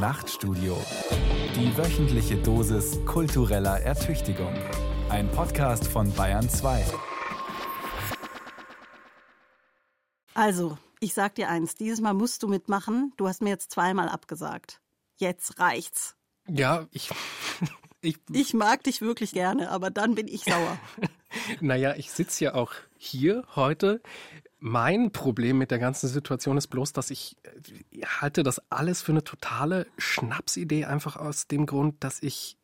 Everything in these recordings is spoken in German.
Nachtstudio. Die wöchentliche Dosis kultureller Ertüchtigung. Ein Podcast von Bayern 2. Also, ich sag dir eins, dieses Mal musst du mitmachen. Du hast mir jetzt zweimal abgesagt. Jetzt reicht's. Ja, ich. Ich, ich mag dich wirklich gerne, aber dann bin ich sauer. naja, ich sitze ja auch hier heute. Mein Problem mit der ganzen Situation ist bloß, dass ich äh, halte das alles für eine totale Schnapsidee, einfach aus dem Grund, dass ich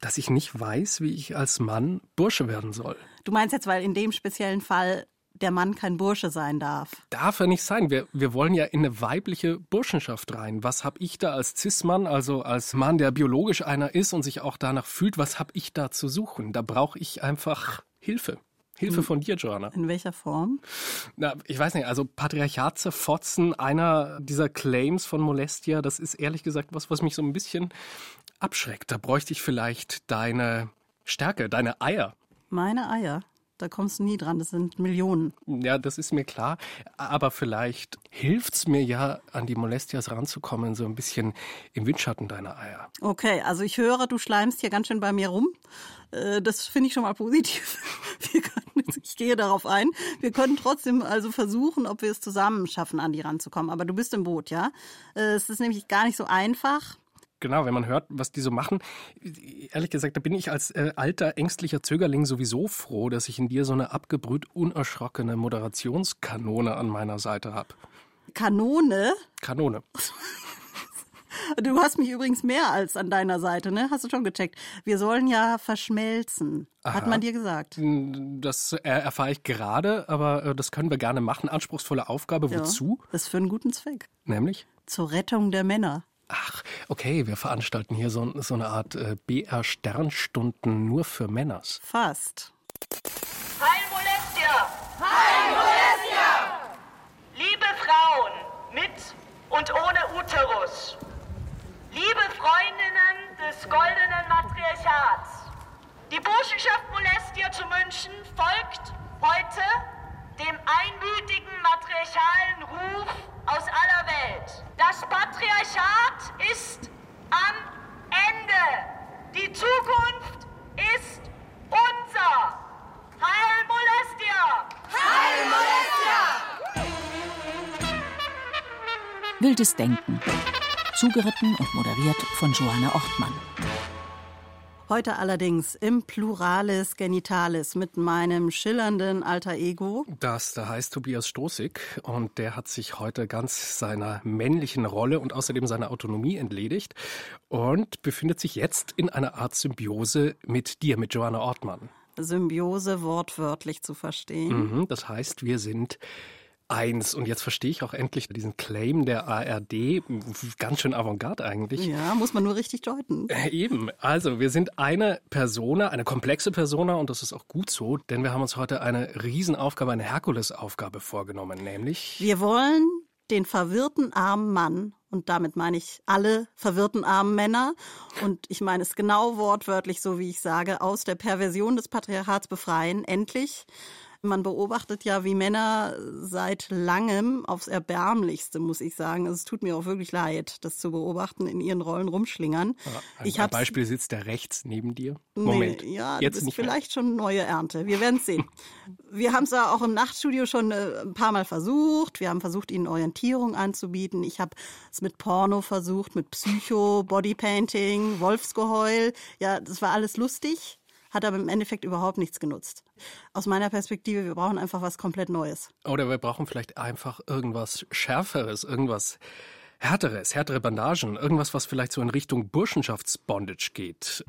dass ich nicht weiß, wie ich als Mann Bursche werden soll. Du meinst jetzt, weil in dem speziellen Fall der Mann kein Bursche sein darf. Darf er nicht sein. Wir, wir wollen ja in eine weibliche Burschenschaft rein. Was habe ich da als Cis-Mann, also als Mann, der biologisch einer ist und sich auch danach fühlt, was habe ich da zu suchen? Da brauche ich einfach Hilfe. Hilfe von dir, Joanna. In welcher Form? Na, ich weiß nicht, also Patriarchat zerfotzen, einer dieser Claims von Molestia, das ist ehrlich gesagt was, was mich so ein bisschen abschreckt. Da bräuchte ich vielleicht deine Stärke, deine Eier. Meine Eier? Da kommst du nie dran, das sind Millionen. Ja, das ist mir klar. Aber vielleicht hilft es mir ja, an die Molestias ranzukommen, so ein bisschen im Windschatten deiner Eier. Okay, also ich höre, du schleimst hier ganz schön bei mir rum. Äh, das finde ich schon mal positiv. ich gehe darauf ein. Wir können trotzdem also versuchen, ob wir es zusammen schaffen, an die ranzukommen. Aber du bist im Boot, ja? Äh, es ist nämlich gar nicht so einfach. Genau, wenn man hört, was die so machen. Ehrlich gesagt, da bin ich als äh, alter, ängstlicher Zögerling sowieso froh, dass ich in dir so eine abgebrüht unerschrockene Moderationskanone an meiner Seite habe. Kanone? Kanone. Du hast mich übrigens mehr als an deiner Seite, ne? Hast du schon gecheckt. Wir sollen ja verschmelzen. Aha. Hat man dir gesagt? Das erfahre ich gerade, aber äh, das können wir gerne machen. Anspruchsvolle Aufgabe. Wozu? Ja, das ist für einen guten Zweck. Nämlich? Zur Rettung der Männer. Ach, okay, wir veranstalten hier so, so eine Art äh, BR-Sternstunden nur für Männers. Fast. Heil Molestia! Heil Molestia! Liebe Frauen mit und ohne Uterus, liebe Freundinnen des goldenen Matriarchats, die Burschenschaft Molestia zu München folgt heute dem einmütigen matriarchalen Ruf aus aller Welt. Das Patriarchat ist am Ende. Die Zukunft ist unser. Heil Molestia! Heil Molestia! Wildes Denken. Zugeritten und moderiert von Johanna Ortmann. Heute allerdings im Pluralis Genitalis mit meinem schillernden alter Ego. Das, da heißt Tobias Stoßig und der hat sich heute ganz seiner männlichen Rolle und außerdem seiner Autonomie entledigt und befindet sich jetzt in einer Art Symbiose mit dir, mit Joanna Ortmann. Symbiose wortwörtlich zu verstehen. Mhm, das heißt, wir sind eins. Und jetzt verstehe ich auch endlich diesen Claim der ARD. Ganz schön avantgarde eigentlich. Ja, muss man nur richtig deuten. Äh, eben. Also, wir sind eine Persona, eine komplexe Persona und das ist auch gut so, denn wir haben uns heute eine Riesenaufgabe, eine Herkulesaufgabe vorgenommen, nämlich. Wir wollen den verwirrten armen Mann und damit meine ich alle verwirrten armen Männer. Und ich meine es genau wortwörtlich so, wie ich sage, aus der Perversion des Patriarchats befreien, endlich. Man beobachtet ja, wie Männer seit langem aufs Erbärmlichste, muss ich sagen. Also es tut mir auch wirklich leid, das zu beobachten, in ihren Rollen rumschlingern. Ein ich Beispiel sitzt der rechts neben dir. Moment. Nee, ja, jetzt das ist vielleicht mehr. schon neue Ernte. Wir werden es sehen. Wir haben es ja auch im Nachtstudio schon äh, ein paar Mal versucht. Wir haben versucht, ihnen Orientierung anzubieten. Ich habe es mit Porno versucht, mit Psycho, Bodypainting, Wolfsgeheul. Ja, das war alles lustig hat aber im Endeffekt überhaupt nichts genutzt. Aus meiner Perspektive, wir brauchen einfach was komplett Neues. Oder wir brauchen vielleicht einfach irgendwas Schärferes, irgendwas Härteres, härtere Bandagen, irgendwas, was vielleicht so in Richtung Burschenschaftsbondage geht.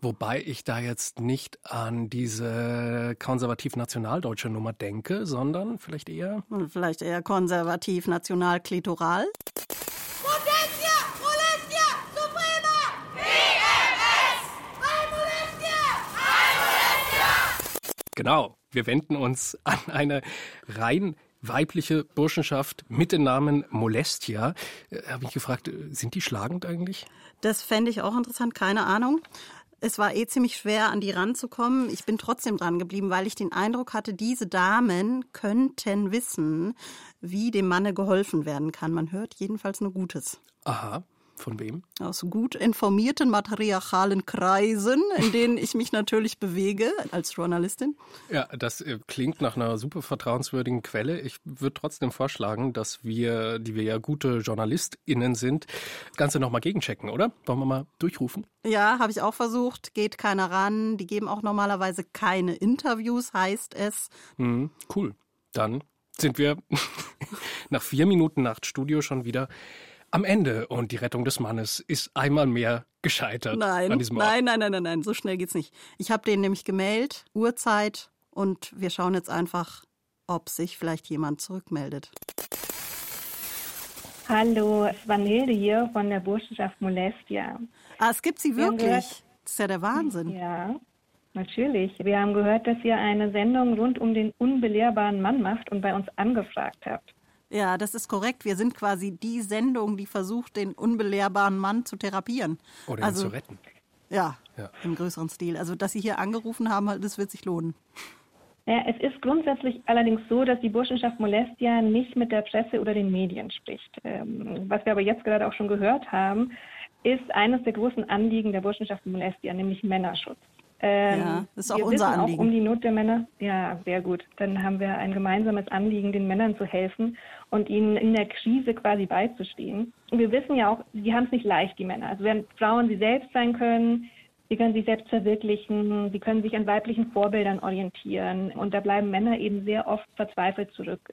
Wobei ich da jetzt nicht an diese konservativ-nationaldeutsche Nummer denke, sondern vielleicht eher. Vielleicht eher konservativ-national-klitoral. Genau, wir wenden uns an eine rein weibliche Burschenschaft mit dem Namen Molestia. Äh, Habe ich gefragt, äh, sind die schlagend eigentlich? Das fände ich auch interessant, keine Ahnung. Es war eh ziemlich schwer, an die ranzukommen. Ich bin trotzdem dran geblieben, weil ich den Eindruck hatte, diese Damen könnten wissen, wie dem Manne geholfen werden kann. Man hört jedenfalls nur Gutes. Aha. Von wem? Aus gut informierten matriarchalen Kreisen, in denen ich mich natürlich bewege als Journalistin. Ja, das äh, klingt nach einer super vertrauenswürdigen Quelle. Ich würde trotzdem vorschlagen, dass wir, die wir ja gute JournalistInnen sind, das Ganze nochmal gegenchecken, oder? Wollen wir mal durchrufen? Ja, habe ich auch versucht. Geht keiner ran. Die geben auch normalerweise keine Interviews, heißt es. Hm, cool. Dann sind wir nach vier Minuten Nachtstudio schon wieder am Ende und die Rettung des Mannes ist einmal mehr gescheitert. Nein, an diesem nein, nein, nein, nein, nein, so schnell geht's nicht. Ich habe den nämlich gemeldet, Uhrzeit und wir schauen jetzt einfach, ob sich vielleicht jemand zurückmeldet. Hallo, Vanilde hier von der Burschenschaft Molestia. Ah, es gibt sie wirklich. Das ist ja der Wahnsinn. Ja, natürlich. Wir haben gehört, dass ihr eine Sendung rund um den unbelehrbaren Mann macht und bei uns angefragt habt. Ja, das ist korrekt. Wir sind quasi die Sendung, die versucht, den unbelehrbaren Mann zu therapieren. Oder also, ihn zu retten. Ja, Ja. im größeren Stil. Also, dass Sie hier angerufen haben, das wird sich lohnen. Ja, es ist grundsätzlich allerdings so, dass die Burschenschaft Molestia nicht mit der Presse oder den Medien spricht. Ähm, was wir aber jetzt gerade auch schon gehört haben, ist eines der großen Anliegen der Burschenschaft Molestia, nämlich Männerschutz. Ähm, Ja, das ist auch wir unser wissen Anliegen. Auch um die Not der Männer. Ja, sehr gut. Dann haben wir ein gemeinsames Anliegen, den Männern zu helfen und ihnen in der Krise quasi beizustehen. Und wir wissen ja auch, die haben es nicht leicht, die Männer. Also während Frauen sie selbst sein können, sie können sich selbst verwirklichen, sie können sich an weiblichen Vorbildern orientieren. Und da bleiben Männer eben sehr oft verzweifelt zurück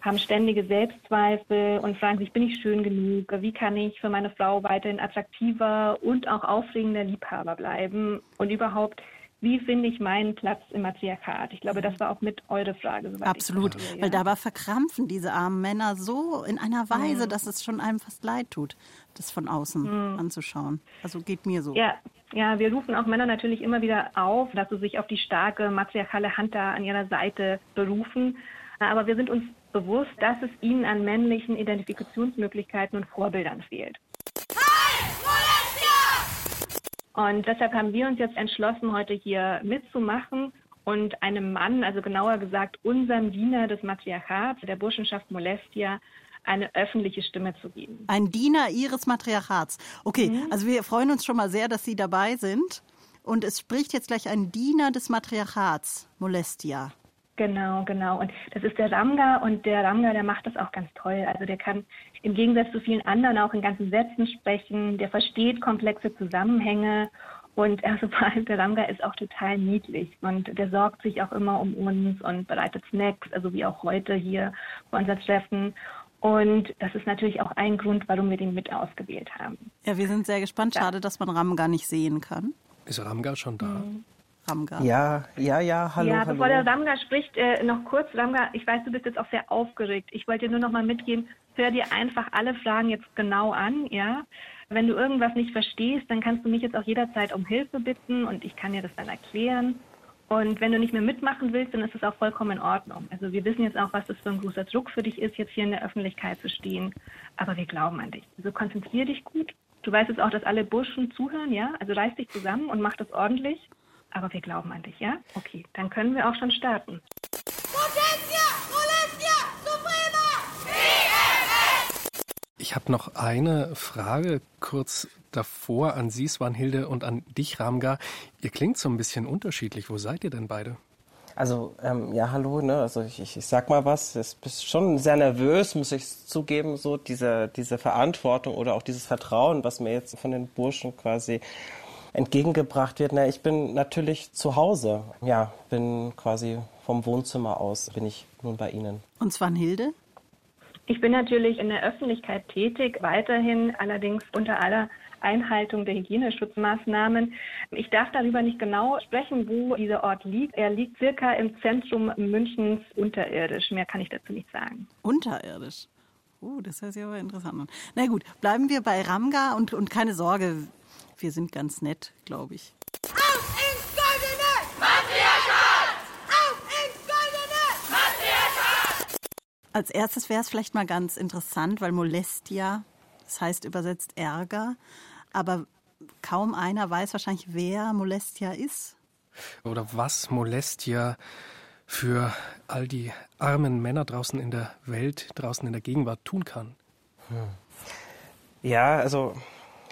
haben ständige Selbstzweifel und fragen sich, bin ich schön genug? Wie kann ich für meine Frau weiterhin attraktiver und auch aufregender Liebhaber bleiben? Und überhaupt, wie finde ich meinen Platz im Matriarchat? Ich glaube, das war auch mit eure Frage. Absolut. verstehe, ja. Weil dabei verkrampfen diese armen Männer so in einer Weise, dass es schon einem fast leid tut, das von außen anzuschauen. Also geht mir so. Ja, ja, wir rufen auch Männer natürlich immer wieder auf, dass sie sich auf die starke matriarchale Hand da an ihrer Seite berufen. Aber wir sind uns bewusst, dass es ihnen an männlichen Identifikationsmöglichkeiten und Vorbildern fehlt. Und deshalb haben wir uns jetzt entschlossen, heute hier mitzumachen und einem Mann, also genauer gesagt unserem Diener des Matriarchats, der Burschenschaft Molestia, eine öffentliche Stimme zu geben. Ein Diener ihres Matriarchats. Okay, also wir freuen uns schon mal sehr, dass Sie dabei sind. Und es spricht jetzt gleich ein Diener des Matriarchats, Molestia. Genau, genau. Und das ist der Ramga und der Ramga, der macht das auch ganz toll. Also der kann im Gegensatz zu vielen anderen auch in ganzen Sätzen sprechen, der versteht komplexe Zusammenhänge und also vor allem der Ramga ist auch total niedlich und der sorgt sich auch immer um uns und bereitet Snacks, also wie auch heute hier bei unser Treffen. Und das ist natürlich auch ein Grund, warum wir den mit ausgewählt haben. Ja, wir sind sehr gespannt. Schade, dass man Ramga nicht sehen kann. Ist Ramgar schon da? Ramga. Ja, ja, ja, hallo, ja, hallo. bevor der Ramga spricht, äh, noch kurz, Ramga, ich weiß, du bist jetzt auch sehr aufgeregt. Ich wollte dir nur noch mal mitgeben, hör dir einfach alle Fragen jetzt genau an, ja. Wenn du irgendwas nicht verstehst, dann kannst du mich jetzt auch jederzeit um Hilfe bitten und ich kann dir das dann erklären. Und wenn du nicht mehr mitmachen willst, dann ist es auch vollkommen in Ordnung. Also wir wissen jetzt auch, was das für ein großer Druck für dich ist, jetzt hier in der Öffentlichkeit zu stehen. Aber wir glauben an dich. Also konzentrier dich gut. Du weißt jetzt auch, dass alle Burschen zuhören, ja? Also reiß dich zusammen und mach das ordentlich. Aber wir glauben an dich, ja? Okay, dann können wir auch schon starten. Ich habe noch eine Frage kurz davor an Sie, Swanhilde, und an dich, Ramgar. Ihr klingt so ein bisschen unterschiedlich. Wo seid ihr denn beide? Also, ähm, ja, hallo, ne? Also ich, ich, ich sag mal was, ich bin schon sehr nervös, muss ich zugeben, so diese, diese Verantwortung oder auch dieses Vertrauen, was mir jetzt von den Burschen quasi entgegengebracht wird. Na, ich bin natürlich zu Hause. Ja, bin quasi vom Wohnzimmer aus, bin ich nun bei Ihnen. Und Svanhilde? Ich bin natürlich in der Öffentlichkeit tätig, weiterhin allerdings unter aller Einhaltung der Hygieneschutzmaßnahmen. Ich darf darüber nicht genau sprechen, wo dieser Ort liegt. Er liegt circa im Zentrum Münchens unterirdisch. Mehr kann ich dazu nicht sagen. Unterirdisch. Uh, das hört sich aber interessant an. Na gut, bleiben wir bei Ramga und, und keine Sorge, wir sind ganz nett, glaube ich. Auf ins Goldene! Matriarchat! Auf ins Goldene! Matriarchat! Als erstes wäre es vielleicht mal ganz interessant, weil Molestia, das heißt übersetzt Ärger, aber kaum einer weiß wahrscheinlich, wer Molestia ist. Oder was Molestia für all die armen Männer draußen in der Welt, draußen in der Gegenwart tun kann? Ja, also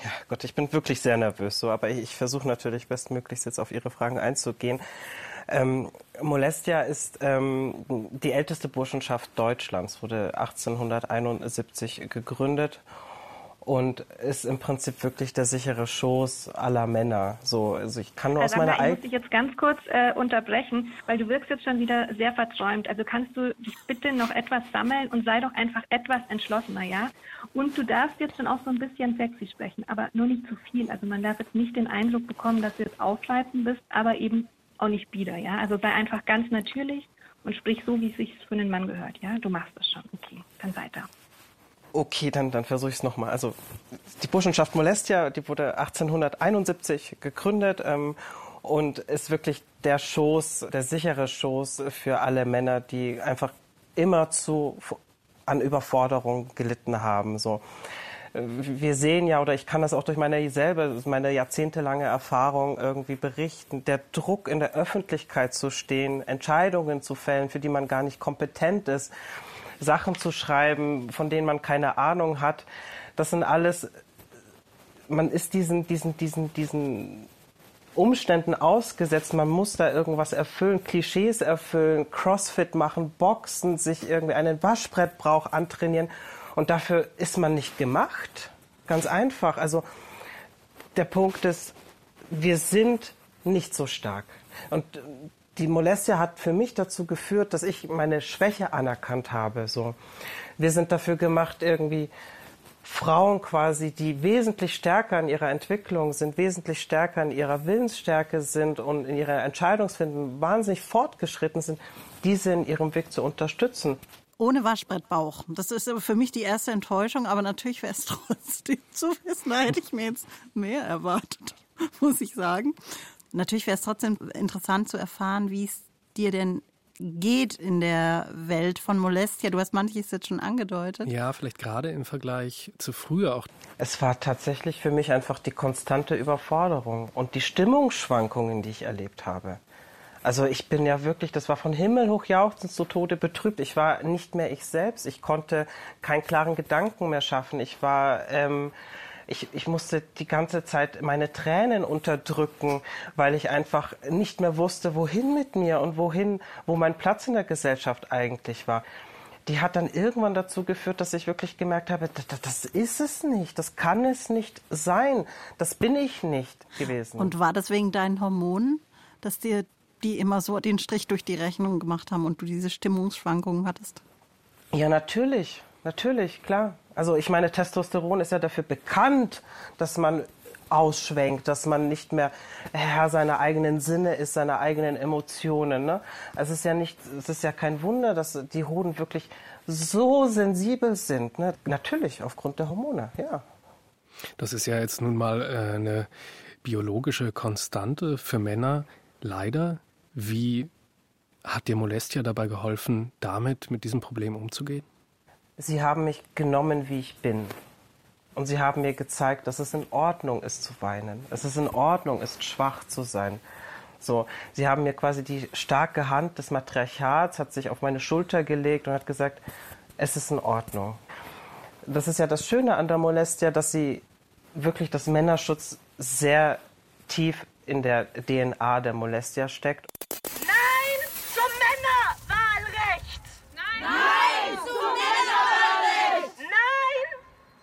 Ja, Gott, ich bin wirklich sehr nervös, so, aber ich, ich versuche natürlich bestmöglichst jetzt auf Ihre Fragen einzugehen. Ähm, Molestia ist ähm, die älteste Burschenschaft Deutschlands, wurde 1871 gegründet und ist im Prinzip wirklich der sichere Schoß aller Männer. So, also ich kann nur aus meiner Sandra, ich muss eigenen dich jetzt ganz kurz äh, unterbrechen, weil du wirkst jetzt schon wieder sehr verträumt. Also kannst du dich bitte noch etwas sammeln und sei doch einfach etwas entschlossener, ja? Und du darfst jetzt schon auch so ein bisschen sexy sprechen, aber nur nicht zu viel. Also man darf jetzt nicht den Eindruck bekommen, dass du jetzt aufreizend bist, aber eben auch nicht bieder, ja? Also sei einfach ganz natürlich und sprich so, wie es sich für einen Mann gehört, ja? Du machst das schon. Okay, dann weiter. Okay, dann, dann versuche ich es nochmal. Also die Burschenschaft Molestia, die wurde 1871 gegründet ähm, und ist wirklich der Schoß, der sichere Schoß für alle Männer, die einfach immer zu an Überforderung gelitten haben. So. Äh, Wir sehen ja, oder ich kann das auch durch meine selber, meine jahrzehntelange Erfahrung irgendwie berichten, der Druck in der Öffentlichkeit zu stehen, Entscheidungen zu fällen, für die man gar nicht kompetent ist, Sachen zu schreiben, von denen man keine Ahnung hat. Das sind alles, man ist diesen, diesen, diesen, diesen Umständen ausgesetzt. Man muss da irgendwas erfüllen, Klischees erfüllen, Crossfit machen, Boxen, sich irgendwie einen Waschbrettbrauch antrainieren. Und dafür ist man nicht gemacht. Ganz einfach. Also der Punkt ist, wir sind nicht so stark. Und die Molestia hat für mich dazu geführt, dass ich meine Schwäche anerkannt habe. So, wir sind dafür gemacht, irgendwie Frauen quasi, die wesentlich stärker in ihrer Entwicklung sind, wesentlich stärker in ihrer Willensstärke sind und in ihrer Entscheidungsfindung wahnsinnig fortgeschritten sind, diese in ihrem Weg zu unterstützen. Ohne Waschbrettbauch. Das ist für mich die erste Enttäuschung, aber natürlich wäre es trotzdem zu wissen. Da hätte ich mir jetzt mehr erwartet, muss ich sagen. Natürlich wäre es trotzdem interessant zu erfahren, wie es dir denn geht in der Welt von Molestia. Du hast manches jetzt schon angedeutet. Ja, vielleicht gerade im Vergleich zu früher auch. Es war tatsächlich für mich einfach die konstante Überforderung und die Stimmungsschwankungen, die ich erlebt habe. Also ich bin ja wirklich, das war von Himmel hoch jauchzend zu Tode betrübt. Ich war nicht mehr ich selbst. Ich konnte keinen klaren Gedanken mehr schaffen. Ich war, ähm, ich, ich musste die ganze Zeit meine Tränen unterdrücken, weil ich einfach nicht mehr wusste, wohin mit mir und wohin, wo mein Platz in der Gesellschaft eigentlich war. Die hat dann irgendwann dazu geführt, dass ich wirklich gemerkt habe, das, das ist es nicht, das kann es nicht sein, das bin ich nicht gewesen. Und war das wegen deinen Hormonen, dass dir die immer so den Strich durch die Rechnung gemacht haben und du diese Stimmungsschwankungen hattest? Ja, natürlich, natürlich, klar. Also ich meine, Testosteron ist ja dafür bekannt, dass man ausschwenkt, dass man nicht mehr Herr seiner eigenen Sinne ist, seiner eigenen Emotionen. Ne? Es ist ja nicht, es ist ja kein Wunder, dass die Hoden wirklich so sensibel sind. Ne? Natürlich aufgrund der Hormone, ja. Das ist ja jetzt nun mal äh, eine biologische Konstante für Männer. Leider. Wie hat dir Molestia dabei geholfen, damit mit diesem Problem umzugehen? Sie haben mich genommen, wie ich bin. Und sie haben mir gezeigt, dass es in Ordnung ist zu weinen. Es in Ordnung ist, schwach zu sein. So, sie haben mir quasi die starke Hand des Matriarchats, hat sich auf meine Schulter gelegt und hat gesagt, es ist in Ordnung. Das ist ja das Schöne an der Molestia, dass sie wirklich das Männerschutz sehr tief in der DNA der Molestia steckt. Nein zum Männerwahlrecht! Nein zum Männerwahlrecht! Nein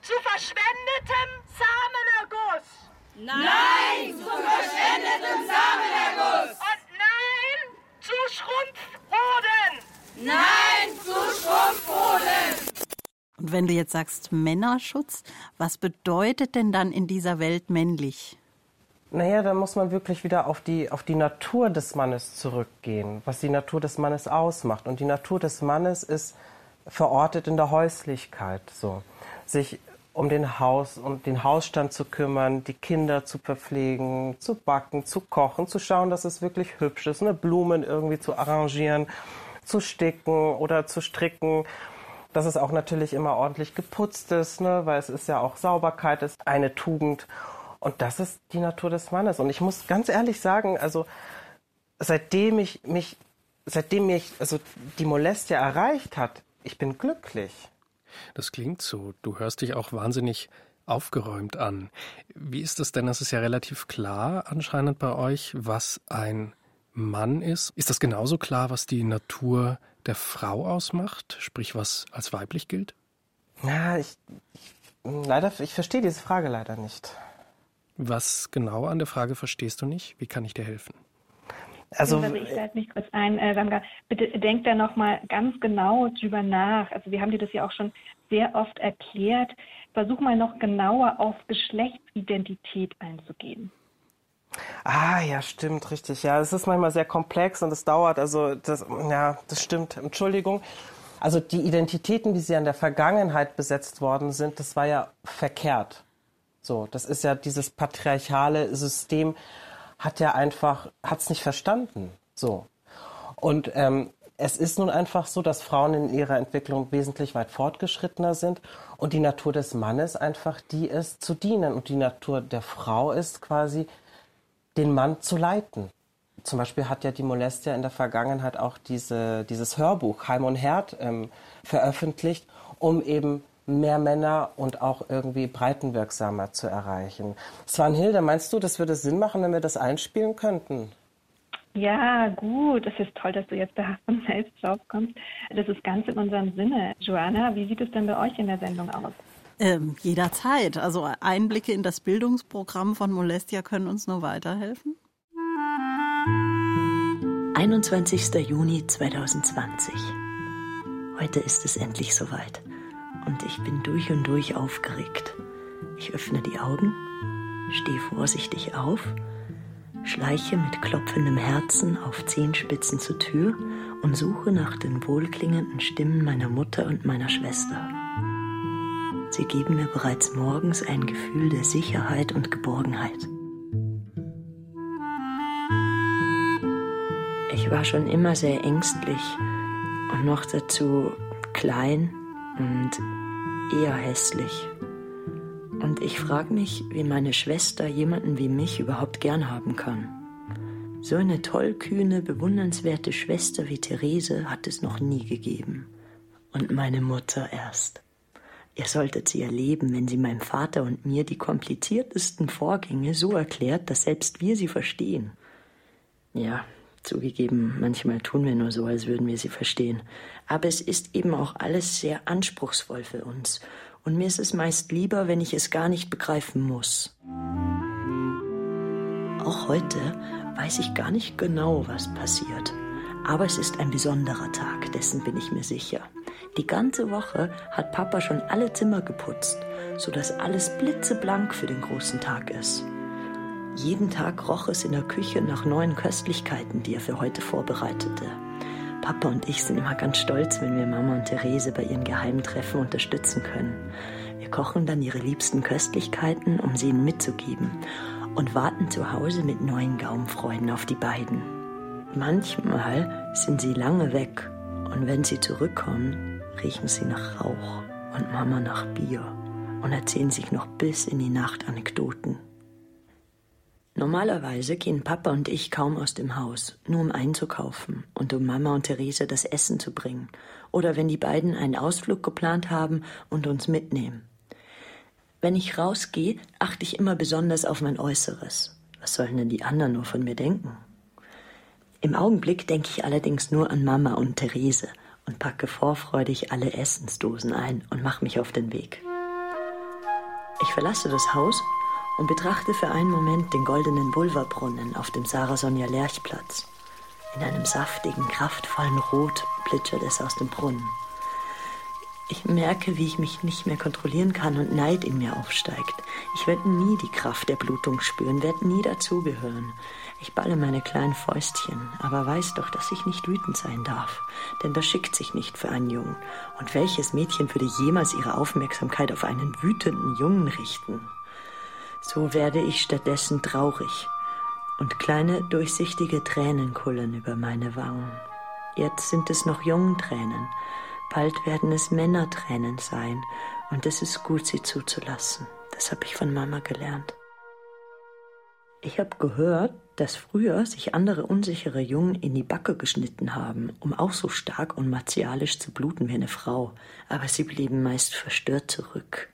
zu verschwendetem Samenerguss! Nein zum verschwendeten Samenerguss! Und nein zu Schrumpfhoden! Nein zu Schrumpfhoden! Und wenn du jetzt sagst Männerschutz, was bedeutet denn dann in dieser Welt männlich? Naja, da muss man wirklich wieder auf die, auf die Natur des Mannes zurückgehen, was die Natur des Mannes ausmacht. Und die Natur des Mannes ist verortet in der Häuslichkeit, so. Sich um den Haus, um den Hausstand zu kümmern, die Kinder zu verpflegen, zu backen, zu kochen, zu schauen, dass es wirklich hübsch ist, ne? Blumen irgendwie zu arrangieren, zu sticken oder zu stricken. Dass es auch natürlich immer ordentlich geputzt ist, ne? weil es ist ja auch Sauberkeit ist eine Tugend. Und das ist die Natur des Mannes. Und ich muss ganz ehrlich sagen, also seitdem ich mich, seitdem mich also die Molestia erreicht hat, ich bin glücklich. Das klingt so. Du hörst dich auch wahnsinnig aufgeräumt an. Wie ist es denn? Das ist ja relativ klar anscheinend bei euch, was ein Mann ist. Ist das genauso klar, was die Natur der Frau ausmacht, sprich was als weiblich gilt? Ja, ich, ich leider, ich verstehe diese Frage leider nicht. Was genau an der Frage verstehst du nicht? Wie kann ich dir helfen? Also, ich halte mich kurz ein, äh, Samga, bitte denk da nochmal ganz genau drüber nach. Also wir haben dir das ja auch schon sehr oft erklärt. Versuch mal noch genauer auf Geschlechtsidentität einzugehen. Ah, ja, stimmt, richtig. Ja, es ist manchmal sehr komplex und es dauert. Also, das, ja, das stimmt. Entschuldigung. Also, die Identitäten, wie sie in der Vergangenheit besetzt worden sind, das war ja verkehrt. So, das ist ja dieses patriarchale System, hat ja einfach, hat es nicht verstanden. So. Und ähm, es ist nun einfach so, dass Frauen in ihrer Entwicklung wesentlich weit fortgeschrittener sind und die Natur des Mannes einfach die ist, zu dienen. Und die Natur der Frau ist quasi, den Mann zu leiten. Zum Beispiel hat ja die Molestia in der Vergangenheit auch diese, dieses Hörbuch Heim und Herd ähm, veröffentlicht, um eben mehr Männer und auch irgendwie breitenwirksamer zu erreichen. Svanhilde, meinst du, das würde Sinn machen, wenn wir das einspielen könnten? Ja, gut. Es ist toll, dass du jetzt da von selbst drauf kommst. Das ist ganz in unserem Sinne. Joanna, wie sieht es denn bei euch in der Sendung aus? Ähm, jederzeit. Also Einblicke in das Bildungsprogramm von Molestia können uns nur weiterhelfen. 21. Juni 2020. Heute ist es endlich soweit und ich bin durch und durch aufgeregt. Ich öffne die Augen, stehe vorsichtig auf, schleiche mit klopfendem Herzen auf Zehenspitzen zur Tür und suche nach den wohlklingenden Stimmen meiner Mutter und meiner Schwester. Sie geben mir bereits morgens ein Gefühl der Sicherheit und Geborgenheit. Ich war schon immer sehr ängstlich und noch dazu klein und eher hässlich. Und ich frage mich, wie meine Schwester jemanden wie mich überhaupt gern haben kann. So eine tollkühne, bewundernswerte Schwester wie Therese hat es noch nie gegeben. Und meine Mutter erst. Ihr solltet sie erleben, wenn sie meinem Vater und mir die kompliziertesten Vorgänge so erklärt, dass selbst wir sie verstehen. Ja, zugegeben, manchmal tun wir nur so, als würden wir sie verstehen. Aber es ist eben auch alles sehr anspruchsvoll für uns. Und mir ist es meist lieber, wenn ich es gar nicht begreifen muss. Auch heute weiß ich gar nicht genau, was passiert. Aber es ist ein besonderer Tag, dessen bin ich mir sicher. Die ganze Woche hat Papa schon alle Zimmer geputzt, sodass alles blitzeblank für den großen Tag ist. Jeden Tag roch es in der Küche nach neuen Köstlichkeiten, die er für heute vorbereitete. Papa und ich sind immer ganz stolz, wenn wir Mama und Therese bei ihren Geheimtreffen unterstützen können. Wir kochen dann ihre liebsten Köstlichkeiten, um sie ihnen mitzugeben und warten zu Hause mit neuen Gaumenfreuden auf die beiden. Manchmal sind sie lange weg und wenn sie zurückkommen, riechen sie nach Rauch und Mama nach Bier und erzählen sich noch bis in die Nacht Anekdoten. Normalerweise gehen Papa und ich kaum aus dem Haus, nur um einzukaufen und um Mama und Therese das Essen zu bringen oder wenn die beiden einen Ausflug geplant haben und uns mitnehmen. Wenn ich rausgehe, achte ich immer besonders auf mein Äußeres. Was sollen denn die anderen nur von mir denken? Im Augenblick denke ich allerdings nur an Mama und Therese – und packe vorfreudig alle Essensdosen ein und mache mich auf den Weg. Ich verlasse das Haus und betrachte für einen Moment den goldenen Bulverbrunnen auf dem Sarah Sonja Lerchplatz. In einem saftigen, kraftvollen Rot plätschert es aus dem Brunnen. Ich merke, wie ich mich nicht mehr kontrollieren kann und Neid in mir aufsteigt. Ich werde nie die Kraft der Blutung spüren, werde nie dazugehören. Ich balle meine kleinen Fäustchen, aber weiß doch, dass ich nicht wütend sein darf, denn das schickt sich nicht für einen Jungen. Und welches Mädchen würde jemals ihre Aufmerksamkeit auf einen wütenden Jungen richten? So werde ich stattdessen traurig und kleine durchsichtige Tränen kullern über meine Wangen. Jetzt sind es noch Jungentränen, Bald werden es Männertränen sein, und es ist gut, sie zuzulassen. Das habe ich von Mama gelernt. Ich habe gehört, dass früher sich andere unsichere Jungen in die Backe geschnitten haben, um auch so stark und martialisch zu bluten wie eine Frau, aber sie blieben meist verstört zurück.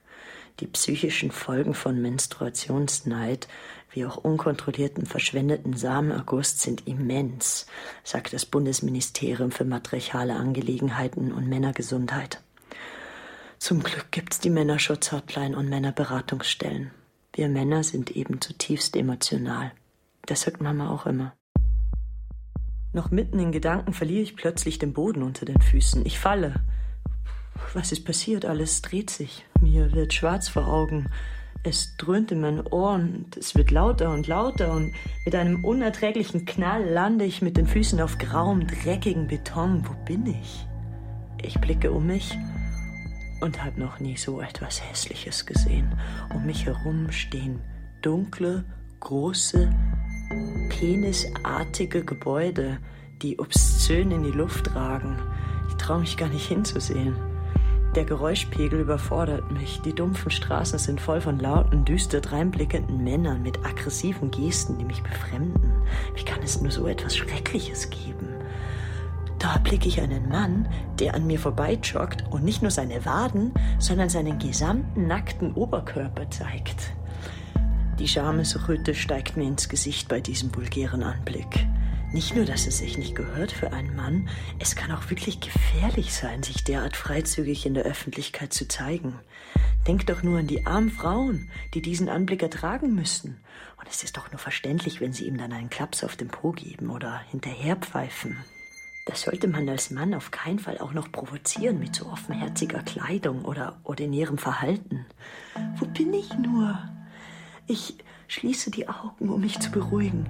Die psychischen Folgen von Menstruationsneid wie auch unkontrollierten verschwendeten Samenerguss sind immens, sagt das Bundesministerium für matriarchale Angelegenheiten und Männergesundheit. Zum Glück gibt's die Männerschutzhotline und Männerberatungsstellen. Wir Männer sind eben zutiefst emotional. Das sagt Mama auch immer. Noch mitten in Gedanken verliere ich plötzlich den Boden unter den Füßen. Ich falle. Was ist passiert? Alles dreht sich. Mir wird schwarz vor Augen. Es dröhnt in meinen Ohren und es wird lauter und lauter und mit einem unerträglichen Knall lande ich mit den Füßen auf grauem, dreckigen Beton. Wo bin ich? Ich blicke um mich und habe noch nie so etwas Hässliches gesehen. Um mich herum stehen dunkle, große, penisartige Gebäude, die obszön in die Luft ragen. Ich traue mich gar nicht hinzusehen. Der Geräuschpegel überfordert mich. Die dumpfen Straßen sind voll von lauten, düster dreinblickenden Männern mit aggressiven Gesten, die mich befremden. Wie kann es nur so etwas Schreckliches geben? Da blicke ich einen Mann, der an mir vorbeijoggt und nicht nur seine Waden, sondern seinen gesamten nackten Oberkörper zeigt. Die Schamesröte steigt mir ins Gesicht bei diesem vulgären Anblick. Nicht nur, dass es sich nicht gehört für einen Mann, es kann auch wirklich gefährlich sein, sich derart freizügig in der Öffentlichkeit zu zeigen. Denk doch nur an die armen Frauen, die diesen Anblick ertragen müssen. Und es ist doch nur verständlich, wenn sie ihm dann einen Klaps auf den Po geben oder hinterherpfeifen. Das sollte man als Mann auf keinen Fall auch noch provozieren mit so offenherziger Kleidung oder ordinärem Verhalten. Wo bin ich nur? Ich schließe die Augen, um mich zu beruhigen.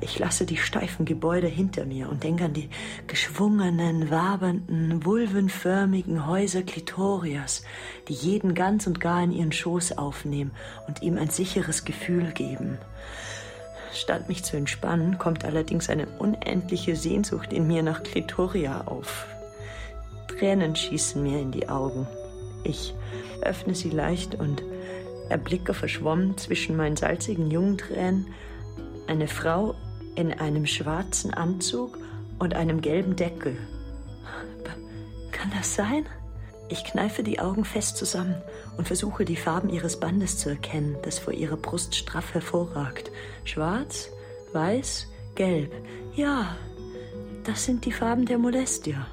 Ich lasse die steifen Gebäude hinter mir und denke an die geschwungenen, wabernden, vulvenförmigen Häuser Klitorias, die jeden ganz und gar in ihren Schoß aufnehmen und ihm ein sicheres Gefühl geben. Statt mich zu entspannen, kommt allerdings eine unendliche Sehnsucht in mir nach Klitoria auf. Tränen schießen mir in die Augen. Ich öffne sie leicht und erblicke verschwommen zwischen meinen salzigen Jungentränen eine Frau in einem schwarzen Anzug und einem gelben Deckel. Kann das sein? Ich kneife die Augen fest zusammen und versuche die Farben ihres Bandes zu erkennen, das vor ihrer Brust straff hervorragt. Schwarz, weiß, gelb. Ja, das sind die Farben der Molestia.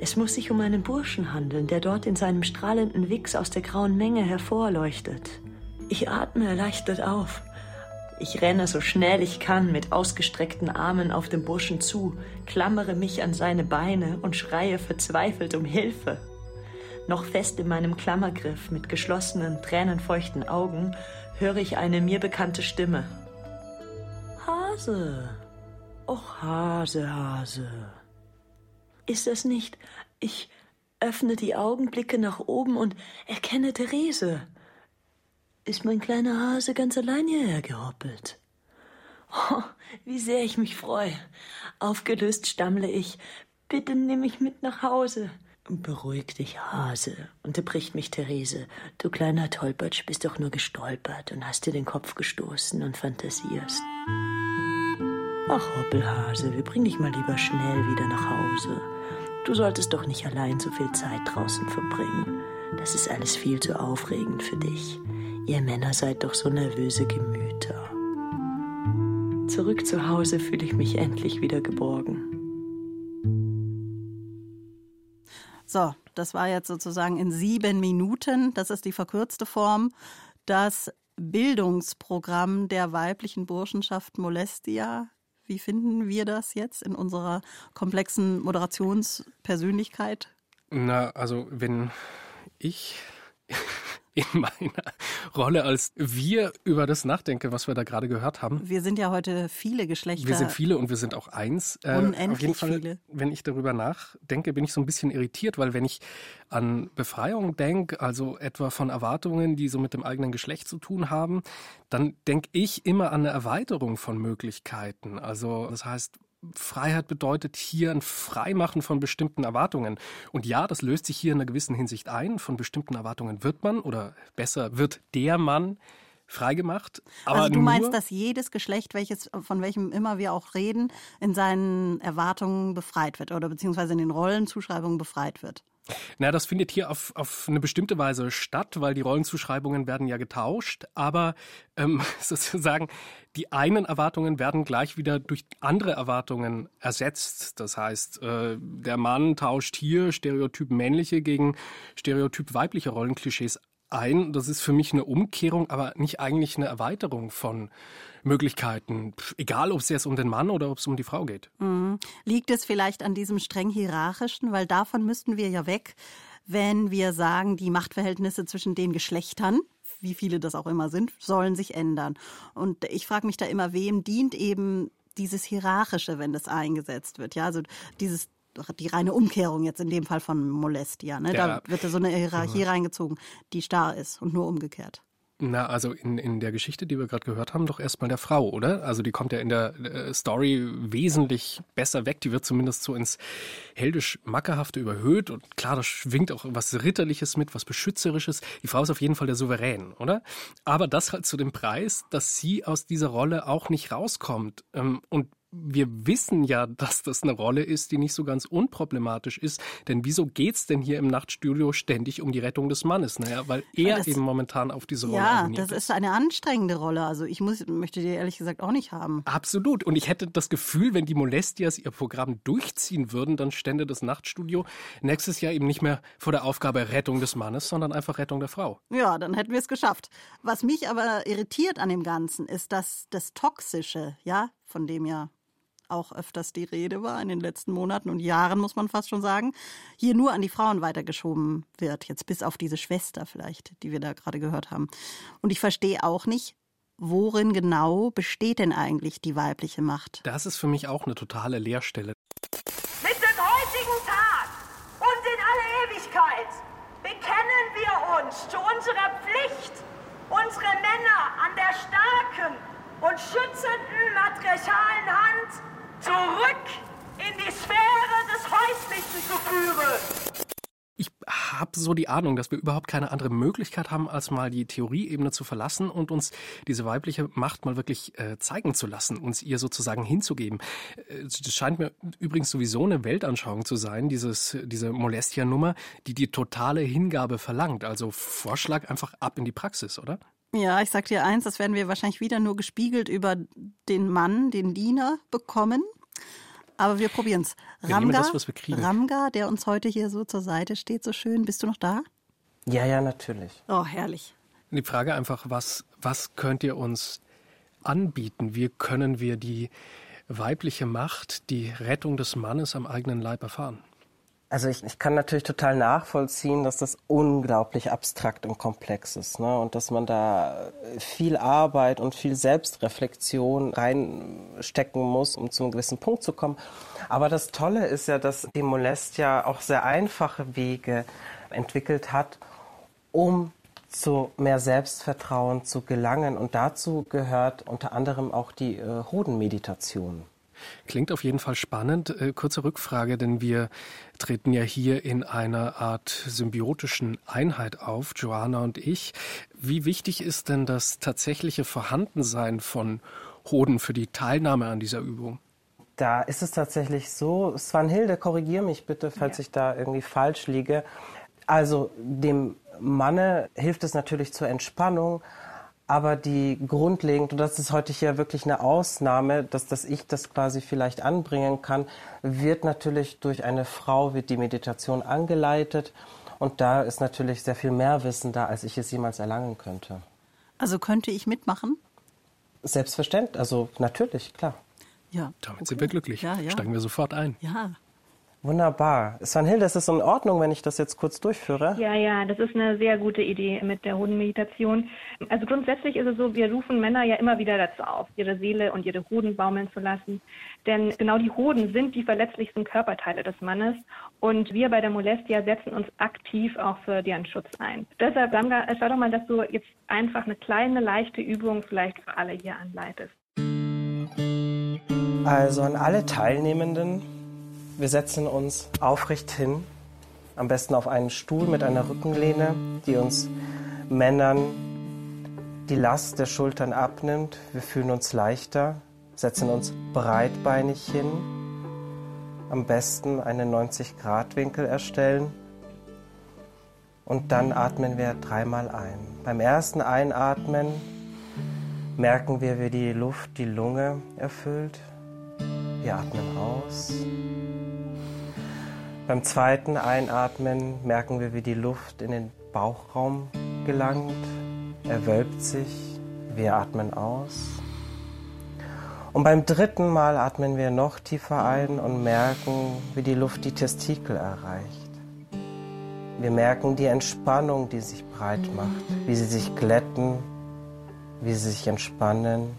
Es muss sich um einen Burschen handeln, der dort in seinem strahlenden Wichs aus der grauen Menge hervorleuchtet. Ich atme erleichtert auf. Ich renne so schnell ich kann mit ausgestreckten Armen auf den Burschen zu, klammere mich an seine Beine und schreie verzweifelt um Hilfe. Noch fest in meinem Klammergriff mit geschlossenen, tränenfeuchten Augen höre ich eine mir bekannte Stimme. Hase. Och, Hase, Hase. Ist das nicht? Ich öffne die Augen, blicke nach oben und erkenne Therese ist mein kleiner Hase ganz allein hierher gehoppelt. Oh, wie sehr ich mich freue. Aufgelöst stammle ich. Bitte nimm mich mit nach Hause. Beruhig dich, Hase, unterbricht mich Therese. Du kleiner Tollpatsch bist doch nur gestolpert und hast dir den Kopf gestoßen und fantasierst. Ach, Hoppelhase, wir bringen dich mal lieber schnell wieder nach Hause. Du solltest doch nicht allein so viel Zeit draußen verbringen. Das ist alles viel zu aufregend für dich. Ihr Männer seid doch so nervöse Gemüter. Zurück zu Hause fühle ich mich endlich wieder geborgen. So, das war jetzt sozusagen in sieben Minuten, das ist die verkürzte Form, das Bildungsprogramm der weiblichen Burschenschaft Molestia. Wie finden wir das jetzt in unserer komplexen Moderationspersönlichkeit? Na, also wenn ich in meiner Rolle als wir über das nachdenke, was wir da gerade gehört haben. Wir sind ja heute viele Geschlechter. Wir sind viele und wir sind auch eins. Äh, Unendlich auf jeden Fall, viele. wenn ich darüber nachdenke, bin ich so ein bisschen irritiert, weil wenn ich an Befreiung denke, also etwa von Erwartungen, die so mit dem eigenen Geschlecht zu tun haben, dann denke ich immer an eine Erweiterung von Möglichkeiten. Also das heißt, Freiheit bedeutet hier ein Freimachen von bestimmten Erwartungen. Und ja, das löst sich hier in einer gewissen Hinsicht ein. Von bestimmten Erwartungen wird man oder besser wird der Mann freigemacht. Aber also du meinst, dass jedes Geschlecht, welches, von welchem immer wir auch reden, in seinen Erwartungen befreit wird oder beziehungsweise in den Rollenzuschreibungen befreit wird? Na, das findet hier auf, auf eine bestimmte Weise statt, weil die Rollenzuschreibungen werden ja getauscht, aber ähm, sozusagen die einen Erwartungen werden gleich wieder durch andere Erwartungen ersetzt. Das heißt, äh, der Mann tauscht hier Stereotyp männliche gegen Stereotyp weibliche Rollenklischees ein. Das ist für mich eine Umkehrung, aber nicht eigentlich eine Erweiterung von Möglichkeiten. Egal, ob es jetzt um den Mann oder ob es um die Frau geht. Mhm. Liegt es vielleicht an diesem streng hierarchischen? Weil davon müssten wir ja weg, wenn wir sagen, die Machtverhältnisse zwischen den Geschlechtern, wie viele das auch immer sind, sollen sich ändern. Und ich frage mich da immer, wem dient eben dieses Hierarchische, wenn das eingesetzt wird? Ja, also dieses die reine Umkehrung jetzt in dem Fall von Molestia. Ne? Da wird so eine Hierarchie reingezogen, die starr ist und nur umgekehrt. Na, also in, in der Geschichte, die wir gerade gehört haben, doch erstmal der Frau, oder? Also die kommt ja in der äh, Story wesentlich besser weg. Die wird zumindest so ins heldisch-mackerhafte überhöht. Und klar, da schwingt auch was Ritterliches mit, was Beschützerisches. Die Frau ist auf jeden Fall der Souverän, oder? Aber das halt zu dem Preis, dass sie aus dieser Rolle auch nicht rauskommt. Ähm, und wir wissen ja, dass das eine Rolle ist, die nicht so ganz unproblematisch ist. Denn wieso geht's denn hier im Nachtstudio ständig um die Rettung des Mannes? Naja, weil er das, eben momentan auf diese Rolle Ja, das ist eine anstrengende Rolle. Also ich muss, möchte die ehrlich gesagt auch nicht haben. Absolut. Und ich hätte das Gefühl, wenn die Molestias ihr Programm durchziehen würden, dann stände das Nachtstudio nächstes Jahr eben nicht mehr vor der Aufgabe Rettung des Mannes, sondern einfach Rettung der Frau. Ja, dann hätten wir es geschafft. Was mich aber irritiert an dem Ganzen ist, dass das Toxische, ja, von dem ja auch öfters die Rede war in den letzten Monaten und Jahren, muss man fast schon sagen, hier nur an die Frauen weitergeschoben wird. Jetzt bis auf diese Schwester vielleicht, die wir da gerade gehört haben. Und ich verstehe auch nicht, worin genau besteht denn eigentlich die weibliche Macht? Das ist für mich auch eine totale Leerstelle. Mit dem heutigen Tag und in alle Ewigkeit bekennen wir uns zu unserer Pflicht, unsere Männer an der starken und schützenden matriarchalen Hand zurück in die Sphäre des Häuslichen zu führen. Ich habe so die Ahnung, dass wir überhaupt keine andere Möglichkeit haben, als mal die Theorieebene zu verlassen und uns diese weibliche Macht mal wirklich äh, zeigen zu lassen, uns ihr sozusagen hinzugeben. Äh, das scheint mir übrigens sowieso eine Weltanschauung zu sein, dieses, diese Molestia-Nummer, die die totale Hingabe verlangt. Also Vorschlag einfach ab in die Praxis, oder? Ja, ich sag dir eins, das werden wir wahrscheinlich wieder nur gespiegelt über den Mann, den Diener bekommen. Aber wir probieren es. Ramga, Ramga, der uns heute hier so zur Seite steht, so schön. Bist du noch da? Ja, ja, natürlich. Oh, herrlich. Die Frage einfach, was, was könnt ihr uns anbieten? Wie können wir die weibliche Macht, die Rettung des Mannes am eigenen Leib erfahren? Also ich, ich kann natürlich total nachvollziehen, dass das unglaublich abstrakt und komplex ist ne? und dass man da viel Arbeit und viel Selbstreflexion reinstecken muss, um zu einem gewissen Punkt zu kommen. Aber das Tolle ist ja, dass die Molestia auch sehr einfache Wege entwickelt hat, um zu mehr Selbstvertrauen zu gelangen. Und dazu gehört unter anderem auch die äh, Hodenmeditation. Klingt auf jeden Fall spannend. Äh, kurze Rückfrage, denn wir treten ja hier in einer Art symbiotischen Einheit auf, Joanna und ich. Wie wichtig ist denn das tatsächliche Vorhandensein von Hoden für die Teilnahme an dieser Übung? Da ist es tatsächlich so, Svanhilde, korrigier mich bitte, falls ja. ich da irgendwie falsch liege. Also dem Manne hilft es natürlich zur Entspannung, aber die grundlegend, und das ist heute hier wirklich eine Ausnahme, dass, dass ich das quasi vielleicht anbringen kann, wird natürlich durch eine Frau, wird die Meditation angeleitet. Und da ist natürlich sehr viel mehr Wissen da, als ich es jemals erlangen könnte. Also könnte ich mitmachen? Selbstverständlich, also natürlich, klar. Ja. Damit okay. sind wir glücklich. Ja, ja. Steigen wir sofort ein. Ja. Wunderbar. Svanhilde, ist es in Ordnung, wenn ich das jetzt kurz durchführe? Ja, ja, das ist eine sehr gute Idee mit der Hodenmeditation. Also grundsätzlich ist es so, wir rufen Männer ja immer wieder dazu auf, ihre Seele und ihre Hoden baumeln zu lassen. Denn genau die Hoden sind die verletzlichsten Körperteile des Mannes. Und wir bei der Molestia setzen uns aktiv auch für deren Schutz ein. Deshalb, Samga, schau doch mal, dass du jetzt einfach eine kleine, leichte Übung vielleicht für alle hier anleitest. Also an alle Teilnehmenden wir setzen uns aufrecht hin, am besten auf einen Stuhl mit einer Rückenlehne, die uns Männern die Last der Schultern abnimmt. Wir fühlen uns leichter, setzen uns breitbeinig hin, am besten einen 90-Grad-Winkel erstellen Und dann atmen wir dreimal ein. Beim ersten Einatmen merken wir, wie die Luft die Lunge erfüllt. Wir atmen aus. Beim zweiten Einatmen merken wir, wie die Luft in den Bauchraum gelangt. Er wölbt sich. Wir atmen aus. Und beim dritten Mal atmen wir noch tiefer ein und merken, wie die Luft die Testikel erreicht. Wir merken die Entspannung, die sich breit macht, wie sie sich glätten, wie sie sich entspannen,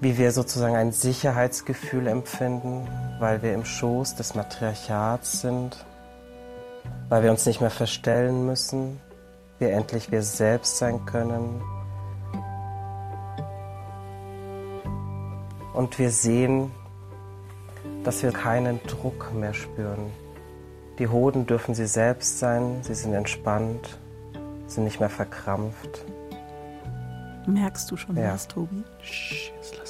wie wir sozusagen ein Sicherheitsgefühl empfinden, weil wir im Schoß des Matriarchats sind, weil wir uns nicht mehr verstellen müssen, wir endlich wir selbst sein können. Und wir sehen, dass wir keinen Druck mehr spüren, die Hoden dürfen sie selbst sein, sie sind entspannt, sind nicht mehr verkrampft. Merkst du schon Ja. was, Tobi? Jetzt lass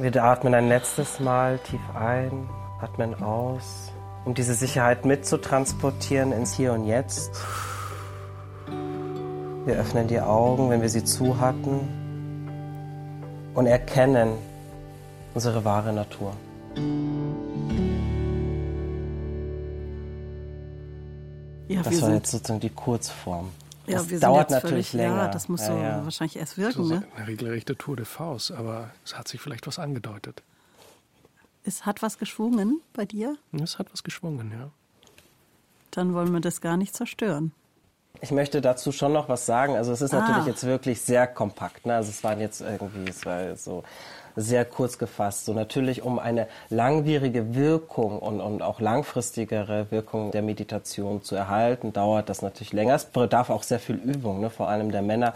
Wir atmen ein letztes Mal tief ein, atmen aus, um diese Sicherheit mitzutransportieren ins Hier und Jetzt. Wir öffnen die Augen, wenn wir sie zu hatten und erkennen unsere wahre Natur. Ja, Das war jetzt sozusagen die Kurzform. Ja, das wir sind dauert jetzt natürlich völlig, länger. Ja, das muss Ja, so ja. wahrscheinlich erst Das wirken. ist Ne? eine regelrechte Tour de Faust, aber es hat sich vielleicht was angedeutet. Es hat was geschwungen bei dir? Es hat was geschwungen, ja. Dann wollen wir das gar nicht zerstören. Ich möchte dazu schon noch was sagen. Also es ist Ah. natürlich jetzt wirklich sehr kompakt. Ne? Also es waren jetzt irgendwie, es war so sehr kurz gefasst. So natürlich um eine langwierige Wirkung und, und auch langfristigere Wirkung der Meditation zu erhalten, dauert das natürlich länger. Es bedarf auch sehr viel Übung, ne? vor allem der Männer.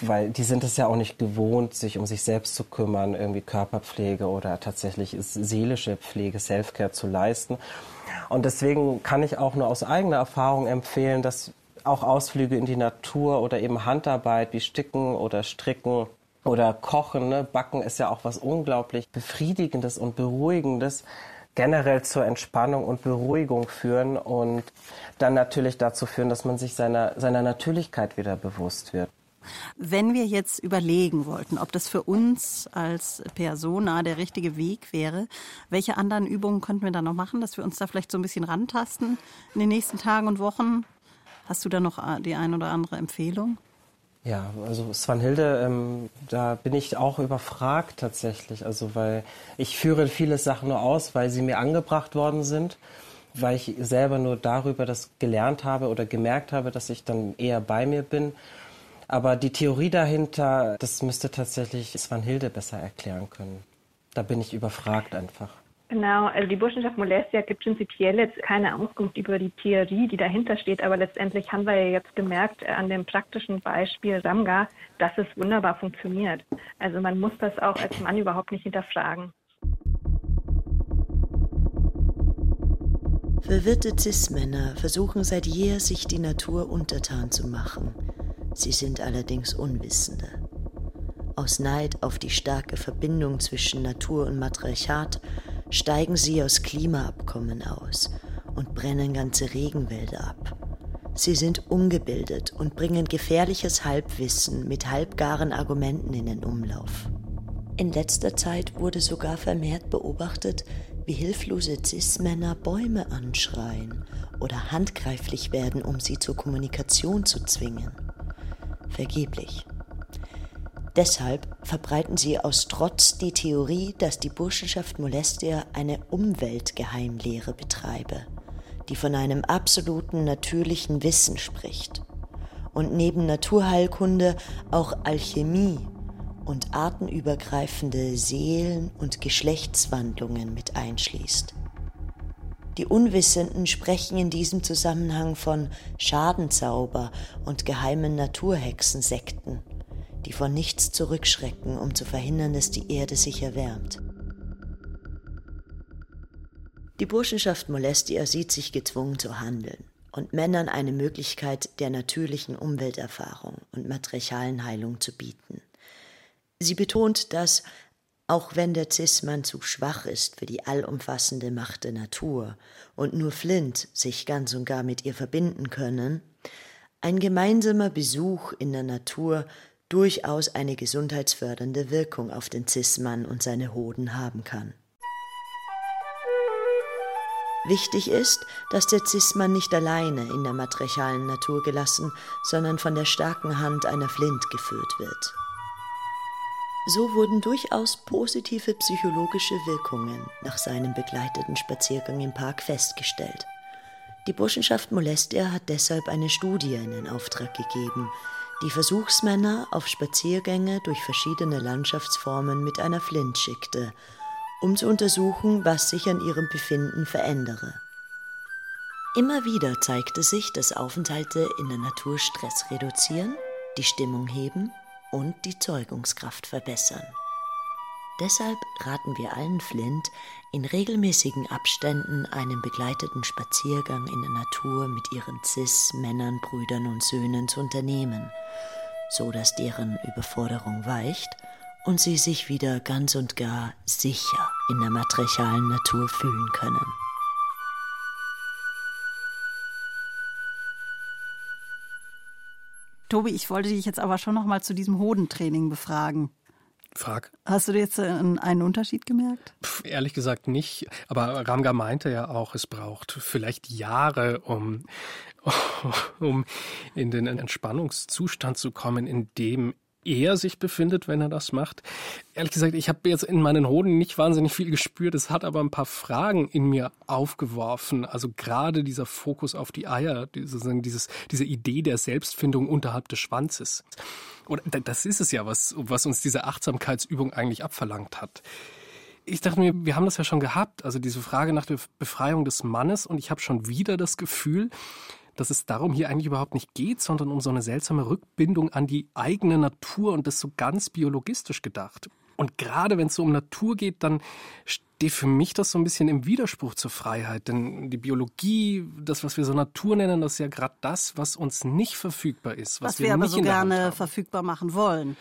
Weil die sind es ja auch nicht gewohnt, sich um sich selbst zu kümmern, irgendwie Körperpflege oder tatsächlich seelische Pflege, Selfcare zu leisten. Und deswegen kann ich auch nur aus eigener Erfahrung empfehlen, dass auch Ausflüge in die Natur oder eben Handarbeit wie Sticken oder Stricken oder Kochen, ne? Backen ist ja auch was unglaublich Befriedigendes und Beruhigendes generell zur Entspannung und Beruhigung führen und dann natürlich dazu führen, dass man sich seiner, seiner Natürlichkeit wieder bewusst wird. Wenn wir jetzt überlegen wollten, ob das für uns als Persona der richtige Weg wäre, welche anderen Übungen könnten wir da noch machen, dass wir uns da vielleicht so ein bisschen rantasten in den nächsten Tagen und Wochen? Hast du da noch äh, die ein oder andere Empfehlung? Ja, also Svanhilde, ähm, da bin ich auch überfragt tatsächlich. Also weil ich führe viele Sachen nur aus, weil sie mir angebracht worden sind, weil ich selber nur darüber das gelernt habe oder gemerkt habe, dass ich dann eher bei mir bin. Aber die Theorie dahinter, das müsste tatsächlich Svanhilde besser erklären können. Da bin ich überfragt einfach. Genau, also die Burschenschaft Molestia gibt prinzipiell jetzt keine Auskunft über die Theorie, die dahinter steht, aber letztendlich haben wir ja jetzt gemerkt äh, an dem praktischen Beispiel Ramga, dass es wunderbar funktioniert. Also man muss das auch als Mann überhaupt nicht hinterfragen. Verwirrte Cis-Männer versuchen seit jeher, sich die Natur untertan zu machen. Sie sind allerdings Unwissende. Aus Neid auf die starke Verbindung zwischen Natur und Matriarchat steigen sie aus Klimaabkommen aus und brennen ganze Regenwälder ab. Sie sind ungebildet und bringen gefährliches Halbwissen mit halbgaren Argumenten in den Umlauf. In letzter Zeit wurde sogar vermehrt beobachtet, wie hilflose Cis-Männer Bäume anschreien oder handgreiflich werden, um sie zur Kommunikation zu zwingen. Vergeblich. Deshalb verbreiten sie aus Trotz die Theorie, dass die Burschenschaft Molestia eine Umweltgeheimlehre betreibe, die von einem absoluten natürlichen Wissen spricht und neben Naturheilkunde auch Alchemie und artenübergreifende Seelen- und Geschlechtswandlungen mit einschließt. Die Unwissenden sprechen in diesem Zusammenhang von Schadenzauber und geheimen Naturhexensekten, die vor nichts zurückschrecken, um zu verhindern, dass die Erde sich erwärmt. Die Burschenschaft Molestia sieht sich gezwungen zu handeln und Männern eine Möglichkeit der natürlichen Umwelterfahrung und matriarchalen Heilung zu bieten. Sie betont, dass Auch wenn der Cis-Mann zu schwach ist für die allumfassende Macht der Natur und nur Flint sich ganz und gar mit ihr verbinden können, ein gemeinsamer Besuch in der Natur durchaus eine gesundheitsfördernde Wirkung auf den Cis-Mann und seine Hoden haben kann. Wichtig ist, dass der Cis-Mann nicht alleine in der matriarchalen Natur gelassen, sondern von der starken Hand einer Flint geführt wird. So wurden durchaus positive psychologische Wirkungen nach seinem begleiteten Spaziergang im Park festgestellt. Die Burschenschaft Molestia hat deshalb eine Studie in Auftrag gegeben, die Versuchsmänner auf Spaziergänge durch verschiedene Landschaftsformen mit einer Flint schickte, um zu untersuchen, was sich an ihrem Befinden verändere. Immer wieder zeigte sich, dass Aufenthalte in der Natur Stress reduzieren, die Stimmung heben und die Zeugungskraft verbessern. Deshalb raten wir allen Flint, in regelmäßigen Abständen einen begleiteten Spaziergang in der Natur mit ihren Cis-Männern, Brüdern und Söhnen zu unternehmen, so dass deren Überforderung weicht und sie sich wieder ganz und gar sicher in der matriarchalen Natur fühlen können. Tobi, ich wollte dich jetzt aber schon noch mal zu diesem Hodentraining befragen. Frag. Hast du jetzt einen Unterschied gemerkt? Pff, ehrlich gesagt nicht. Aber Ramga meinte ja auch, es braucht vielleicht Jahre, um, um in den Entspannungszustand zu kommen, in dem er sich befindet, wenn er das macht. Ehrlich gesagt, ich habe jetzt in meinen Hoden nicht wahnsinnig viel gespürt. Es hat aber ein paar Fragen in mir aufgeworfen. Also gerade dieser Fokus auf die Eier, sozusagen dieses, diese Idee der Selbstfindung unterhalb des Schwanzes. Oder das ist es ja, was, was uns diese Achtsamkeitsübung eigentlich abverlangt hat. Ich dachte mir, wir haben das ja schon gehabt, also diese Frage nach der Befreiung des Mannes und ich habe schon wieder das Gefühl, dass es darum hier eigentlich überhaupt nicht geht, sondern um so eine seltsame Rückbindung an die eigene Natur und das so ganz biologistisch gedacht. Und gerade wenn es so um Natur geht, dann steht für mich das so ein bisschen im Widerspruch zur Freiheit. Denn die Biologie, das, was wir so Natur nennen, das ist ja gerade das, was uns nicht verfügbar ist. Was, was wir, wir aber nicht so gerne verfügbar machen wollen.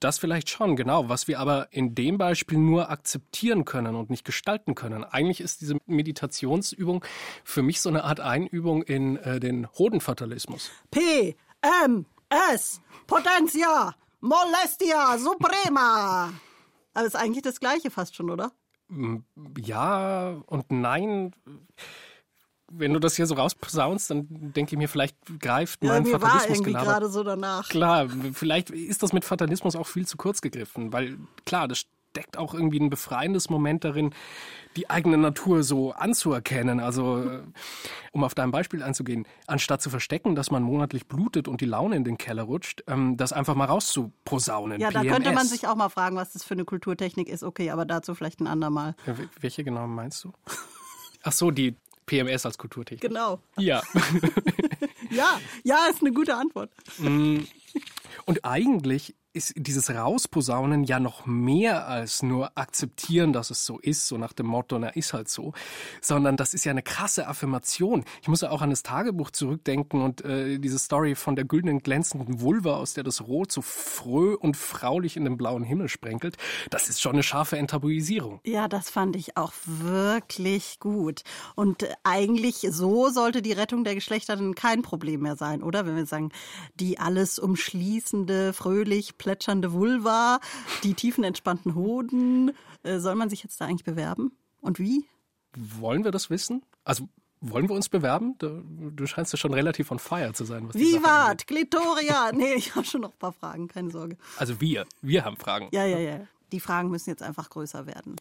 Das vielleicht schon, genau. Was wir aber in dem Beispiel nur akzeptieren können und nicht gestalten können. Eigentlich ist diese Meditationsübung für mich so eine Art Einübung in äh, den Hodenfatalismus. P, M, S, Potentia, Molestia, Suprema. Aber ist eigentlich das Gleiche fast schon, oder? Ja und nein. Wenn du das hier so rausposaunst, dann denke ich mir, vielleicht greift Ja, mein mir war Fatalismus genau. gerade so danach. Klar, vielleicht ist das mit Fatalismus auch viel zu kurz gegriffen, weil klar, das steckt auch irgendwie ein befreiendes Moment darin, die eigene Natur so anzuerkennen. Also, äh, um auf dein Beispiel einzugehen, anstatt zu verstecken, dass man monatlich blutet und die Laune in den Keller rutscht, ähm, das einfach mal rauszuposaunen. Ja, da PMS. könnte man sich auch mal fragen, was das für eine Kulturtechnik ist. Okay, aber dazu vielleicht ein andermal. Welche genau meinst du? Ach so, die PMS als Kulturtechnik. Genau. Ja. Ja, ja, ist eine gute Antwort. Und eigentlich ist dieses Rausposaunen ja noch mehr als nur akzeptieren, dass es so ist, so nach dem Motto, na ist halt so, sondern das ist ja eine krasse Affirmation. Ich muss ja auch an das Tagebuch zurückdenken und äh, diese Story von der güldenen glänzenden Vulva, aus der das Rot so fröh und fraulich in den blauen Himmel sprenkelt, das ist schon eine scharfe Enttabuisierung. Ja, das fand ich auch wirklich gut. Und äh, eigentlich so sollte die Rettung der Geschlechter dann kein Problem mehr sein, oder? Wenn wir sagen, die alles umschließende, fröhlich plätschernde Vulva, die tiefenentspannten Hoden. Äh, soll man sich jetzt da eigentlich bewerben? Und wie? Wollen wir das wissen? Also wollen wir uns bewerben? Du, du scheinst ja schon relativ on fire zu sein. Was. Vivat, Glitoria! Nee, ich habe schon noch ein paar Fragen, keine Sorge. Also wir, wir haben Fragen. Ja, ja, ja. Die Fragen müssen jetzt einfach größer werden.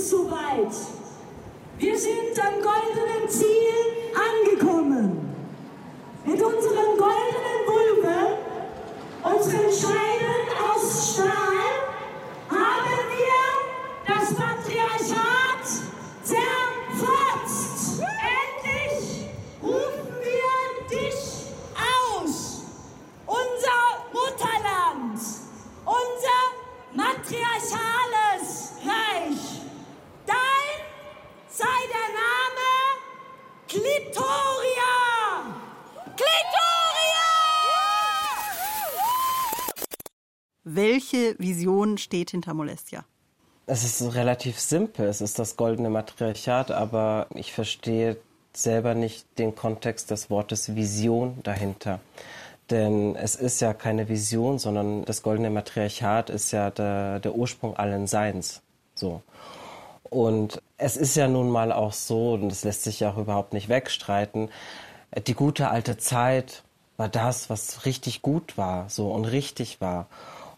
Soweit. Wir sind am goldenen Ziel angekommen. Mit unseren goldenen Vulven, unseren Scheiden aus Stahl, haben wir das Patriarchat Welche Vision steht hinter Molestia? Es ist relativ simpel. Es ist das goldene Matriarchat, aber ich verstehe selber nicht den Kontext des Wortes Vision dahinter. Denn es ist ja keine Vision, sondern das goldene Matriarchat ist ja der, der Ursprung allen Seins. So. Und es ist ja nun mal auch so, und das lässt sich ja auch überhaupt nicht wegstreiten, die gute alte Zeit war das, was richtig gut war, so und richtig war.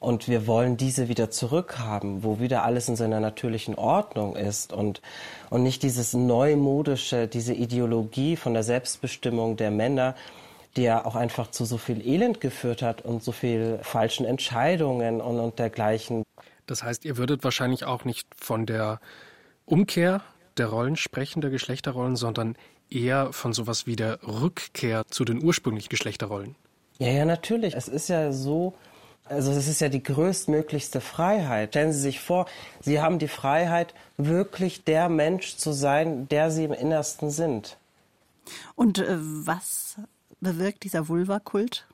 Und wir wollen diese wieder zurückhaben, wo wieder alles in seiner natürlichen Ordnung ist und, und nicht dieses neumodische, diese Ideologie von der Selbstbestimmung der Männer, die ja auch einfach zu so viel Elend geführt hat und so viel falschen Entscheidungen und, und dergleichen. Das heißt, ihr würdet wahrscheinlich auch nicht von der Umkehr der Rollen sprechen, der Geschlechterrollen, sondern eher von sowas wie der Rückkehr zu den ursprünglichen Geschlechterrollen. Ja, ja, natürlich. Es ist ja so, also es ist ja die größtmöglichste Freiheit. Stellen Sie sich vor, Sie haben die Freiheit, wirklich der Mensch zu sein, der Sie im Innersten sind. Und äh, was bewirkt dieser Vulva-Kult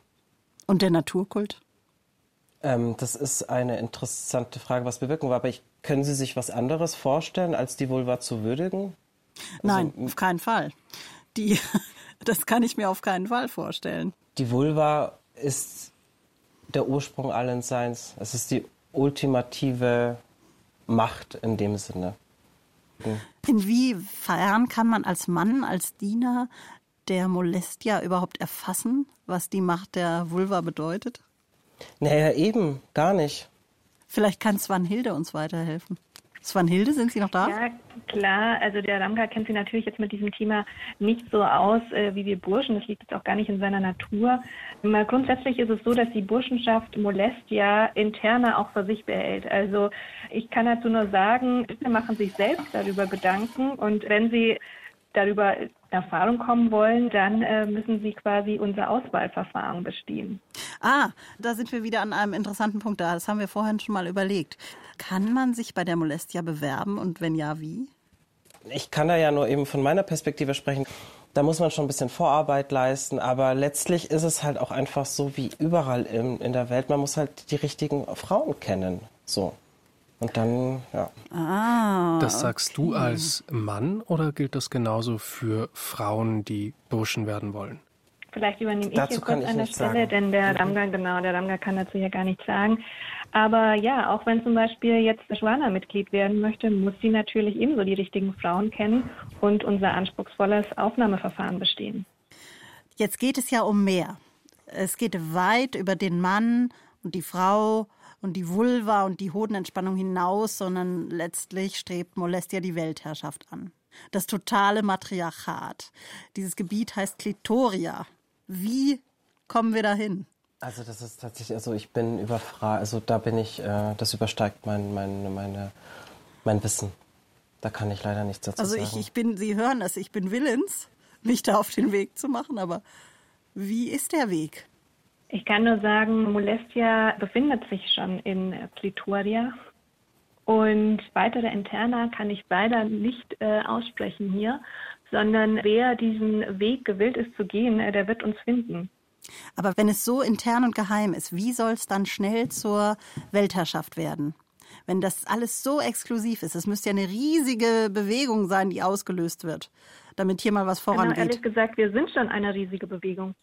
und der Naturkult? Ähm, das ist eine interessante Frage, was bewirken wir. Aber ich, können Sie sich was anderes vorstellen, als die Vulva zu würdigen? Nein, also, auf keinen Fall. Die, das kann ich mir auf keinen Fall vorstellen. Die Vulva ist der Ursprung allen Seins. Es ist die ultimative Macht in dem Sinne. Inwiefern kann man als Mann, als Diener der Molestia überhaupt erfassen, was die Macht der Vulva bedeutet? Naja, eben, gar nicht. Vielleicht kann Svanhilde uns weiterhelfen. Svanhilde, sind Sie noch da? Ja, klar. Also der Ramga kennt sich natürlich jetzt mit diesem Thema nicht so aus äh, wie wir Burschen. Das liegt jetzt auch gar nicht in seiner Natur. Mal grundsätzlich ist es so, dass die Burschenschaft Molestia interner auch für sich behält. Also ich kann dazu nur sagen, sie machen sich selbst darüber Gedanken und wenn sie darüber Erfahrung kommen wollen, dann äh, müssen sie quasi unser Auswahlverfahren bestehen. Ah, da sind wir wieder an einem interessanten Punkt da. Das haben wir vorhin schon mal überlegt. Kann man sich bei der Molestia bewerben und wenn ja, wie? Ich kann da ja nur eben von meiner Perspektive sprechen. Da muss man schon ein bisschen Vorarbeit leisten, aber letztlich ist es halt auch einfach so wie überall in, in der Welt. Man muss halt die richtigen Frauen kennen. So. Und dann, ja. Ah, das sagst du als Mann oder gilt das genauso für Frauen, die Burschen werden wollen? Vielleicht übernehme ich dazu hier kurz an der Stelle, sagen. denn der mhm. Ramga, genau, der Ramga kann dazu ja gar nichts sagen. Aber ja, auch wenn zum Beispiel jetzt Schwana Mitglied werden möchte, muss sie natürlich ebenso die richtigen Frauen kennen und unser anspruchsvolles Aufnahmeverfahren bestehen. Jetzt geht es ja um mehr. Es geht weit über den Mann und die Frau und die Vulva und die Hodenentspannung hinaus, sondern letztlich strebt Molestia die Weltherrschaft an. Das totale Matriarchat. Dieses Gebiet heißt Klitoria. Wie kommen wir dahin? Also das ist tatsächlich, also ich bin überfragt, also da bin ich, äh, das übersteigt mein, mein, meine, mein Wissen. Da kann ich leider nichts dazu also sagen. Also ich, ich bin, Sie hören das, ich bin willens, mich da auf den Weg zu machen, aber wie ist der Weg? Ich kann nur sagen, Molestia befindet sich schon in Klitoria. Und weitere Interna kann ich leider nicht äh, aussprechen hier, sondern wer diesen Weg gewillt ist zu gehen, äh, der wird uns finden. Aber wenn es so intern und geheim ist, wie soll es dann schnell zur Weltherrschaft werden? Wenn das alles so exklusiv ist, es müsste ja eine riesige Bewegung sein, die ausgelöst wird, damit hier mal was genau, vorangeht. Genau, ehrlich gesagt, wir sind schon eine riesige Bewegung.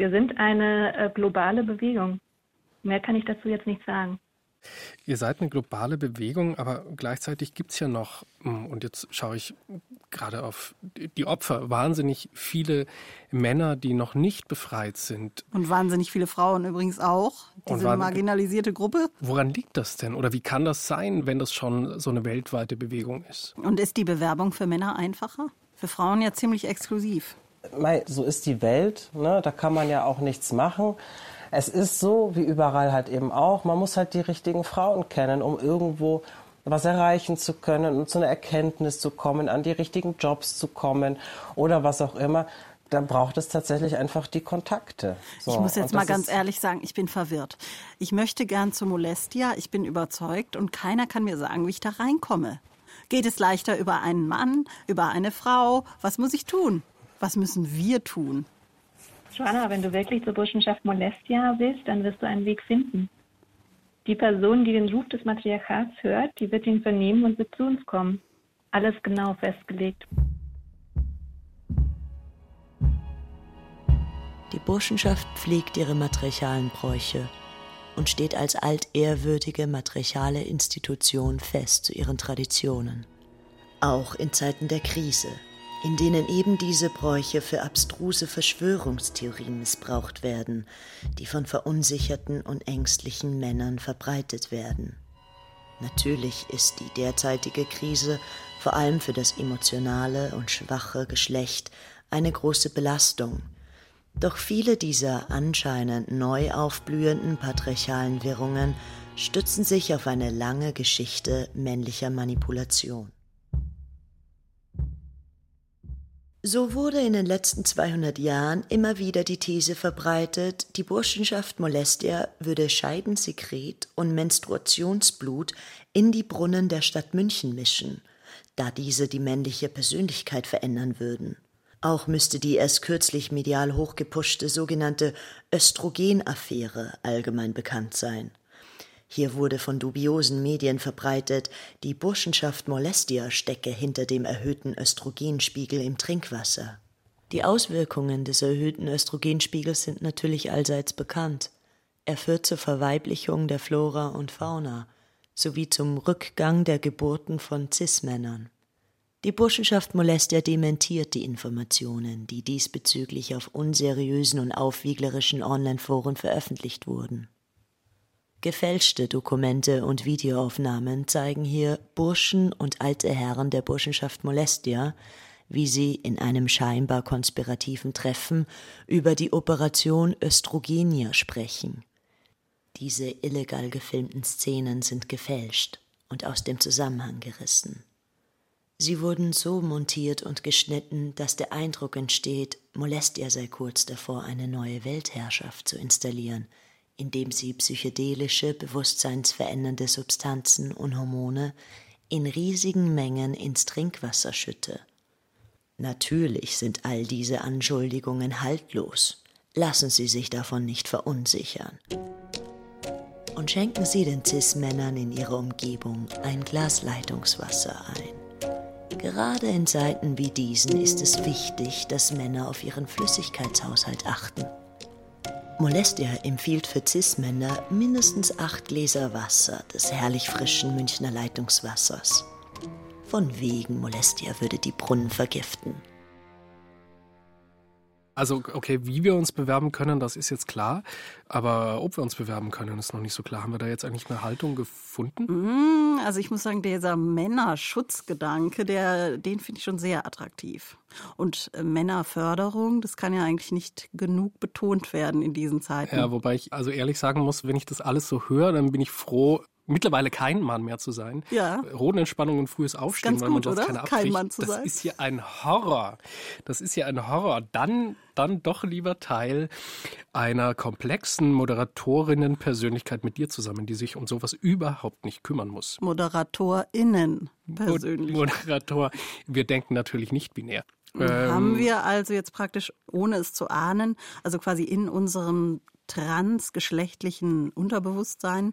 Wir sind eine äh, globale Bewegung. Mehr kann ich dazu jetzt nicht sagen. Ihr seid eine globale Bewegung, aber gleichzeitig gibt es ja noch, hm, und jetzt schaue ich gerade auf die Opfer, wahnsinnig viele Männer, die noch nicht befreit sind. Und wahnsinnig viele Frauen übrigens auch. Diese marginalisierte Gruppe. Woran liegt das denn? Oder wie kann das sein, wenn das schon so eine weltweite Bewegung ist? Und ist die Bewerbung für Männer einfacher? Für Frauen ja ziemlich exklusiv so ist die Welt, ne? da kann man ja auch nichts machen. Es ist so, wie überall halt eben auch, man muss halt die richtigen Frauen kennen, um irgendwo was erreichen zu können und zu einer Erkenntnis zu kommen, an die richtigen Jobs zu kommen oder was auch immer. dann braucht es tatsächlich einfach die Kontakte. So, ich muss jetzt mal ganz ehrlich sagen, ich bin verwirrt. Ich möchte gern zu Molestia, ich bin überzeugt und keiner kann mir sagen, wie ich da reinkomme. Geht es leichter über einen Mann, über eine Frau? Was muss ich tun? Was müssen wir tun? Joanna, wenn du wirklich zur Burschenschaft Molestia willst, dann wirst du einen Weg finden. Die Person, die den Ruf des Matriarchats hört, die wird ihn vernehmen und wird zu uns kommen. Alles genau festgelegt. Die Burschenschaft pflegt ihre matriarchalen Bräuche und steht als altehrwürdige matriarchale Institution fest zu ihren Traditionen. Auch in Zeiten der Krise, in denen eben diese Bräuche für abstruse Verschwörungstheorien missbraucht werden, die von verunsicherten und ängstlichen Männern verbreitet werden. Natürlich ist die derzeitige Krise vor allem für das emotionale und schwache Geschlecht eine große Belastung, doch viele dieser anscheinend neu aufblühenden patriarchalen Wirrungen stützen sich auf eine lange Geschichte männlicher Manipulation. So wurde in den letzten 200 Jahren immer wieder die These verbreitet, die Burschenschaft Molestia würde Scheidensekret und Menstruationsblut in die Brunnen der Stadt München mischen, da diese die männliche Persönlichkeit verändern würden. Auch müsste die erst kürzlich medial hochgepushte sogenannte Östrogenaffäre allgemein bekannt sein. Hier wurde von dubiosen Medien verbreitet, die Burschenschaft Molestia stecke hinter dem erhöhten Östrogenspiegel im Trinkwasser. Die Auswirkungen des erhöhten Östrogenspiegels sind natürlich allseits bekannt. Er führt zur Verweiblichung der Flora und Fauna sowie zum Rückgang der Geburten von Cis-Männern. Die Burschenschaft Molestia dementiert die Informationen, die diesbezüglich auf unseriösen und aufwieglerischen Online-Foren veröffentlicht wurden. Gefälschte Dokumente und Videoaufnahmen zeigen hier Burschen und alte Herren der Burschenschaft Molestia, wie sie in einem scheinbar konspirativen Treffen über die Operation Östrogenia sprechen. Diese illegal gefilmten Szenen sind gefälscht und aus dem Zusammenhang gerissen. Sie wurden so montiert und geschnitten, dass der Eindruck entsteht, Molestia sei kurz davor, eine neue Weltherrschaft zu installieren, indem sie psychedelische, bewusstseinsverändernde Substanzen und Hormone in riesigen Mengen ins Trinkwasser schütte. Natürlich sind all diese Anschuldigungen haltlos. Lassen Sie sich davon nicht verunsichern. Und schenken Sie den Cis-Männern in ihrer Umgebung ein Glas Leitungswasser ein. Gerade in Zeiten wie diesen ist es wichtig, dass Männer auf ihren Flüssigkeitshaushalt achten. Molestia empfiehlt für Cis-Männer mindestens acht Gläser Wasser des herrlich frischen Münchner Leitungswassers. Von wegen Molestia würde die Brunnen vergiften. Also, okay, wie wir uns bewerben können, das ist jetzt klar. Aber ob wir uns bewerben können, ist noch nicht so klar. Haben wir da jetzt eigentlich eine Haltung gefunden? Mm, also ich muss sagen, dieser Männerschutzgedanke, der, den finde ich schon sehr attraktiv. Und äh, Männerförderung, das kann ja eigentlich nicht genug betont werden in diesen Zeiten. Ja, wobei ich also ehrlich sagen muss, wenn ich das alles so höre, dann bin ich froh, mittlerweile kein Mann mehr zu sein. Ja. Hodenentspannung und frühes Aufstehen, Ganz weil man gut, sonst keine Kein. Mann zu das sein. ist hier ein Horror. Das ist hier ein Horror. Dann, dann doch lieber Teil einer komplexen Moderatorinnen-Persönlichkeit mit dir zusammen, die sich um sowas überhaupt nicht kümmern muss. ModeratorInnen persönlich. Moderator. Wir denken natürlich nicht binär. Haben Ähm, wir also jetzt praktisch, ohne es zu ahnen, also quasi in unserem transgeschlechtlichen Unterbewusstsein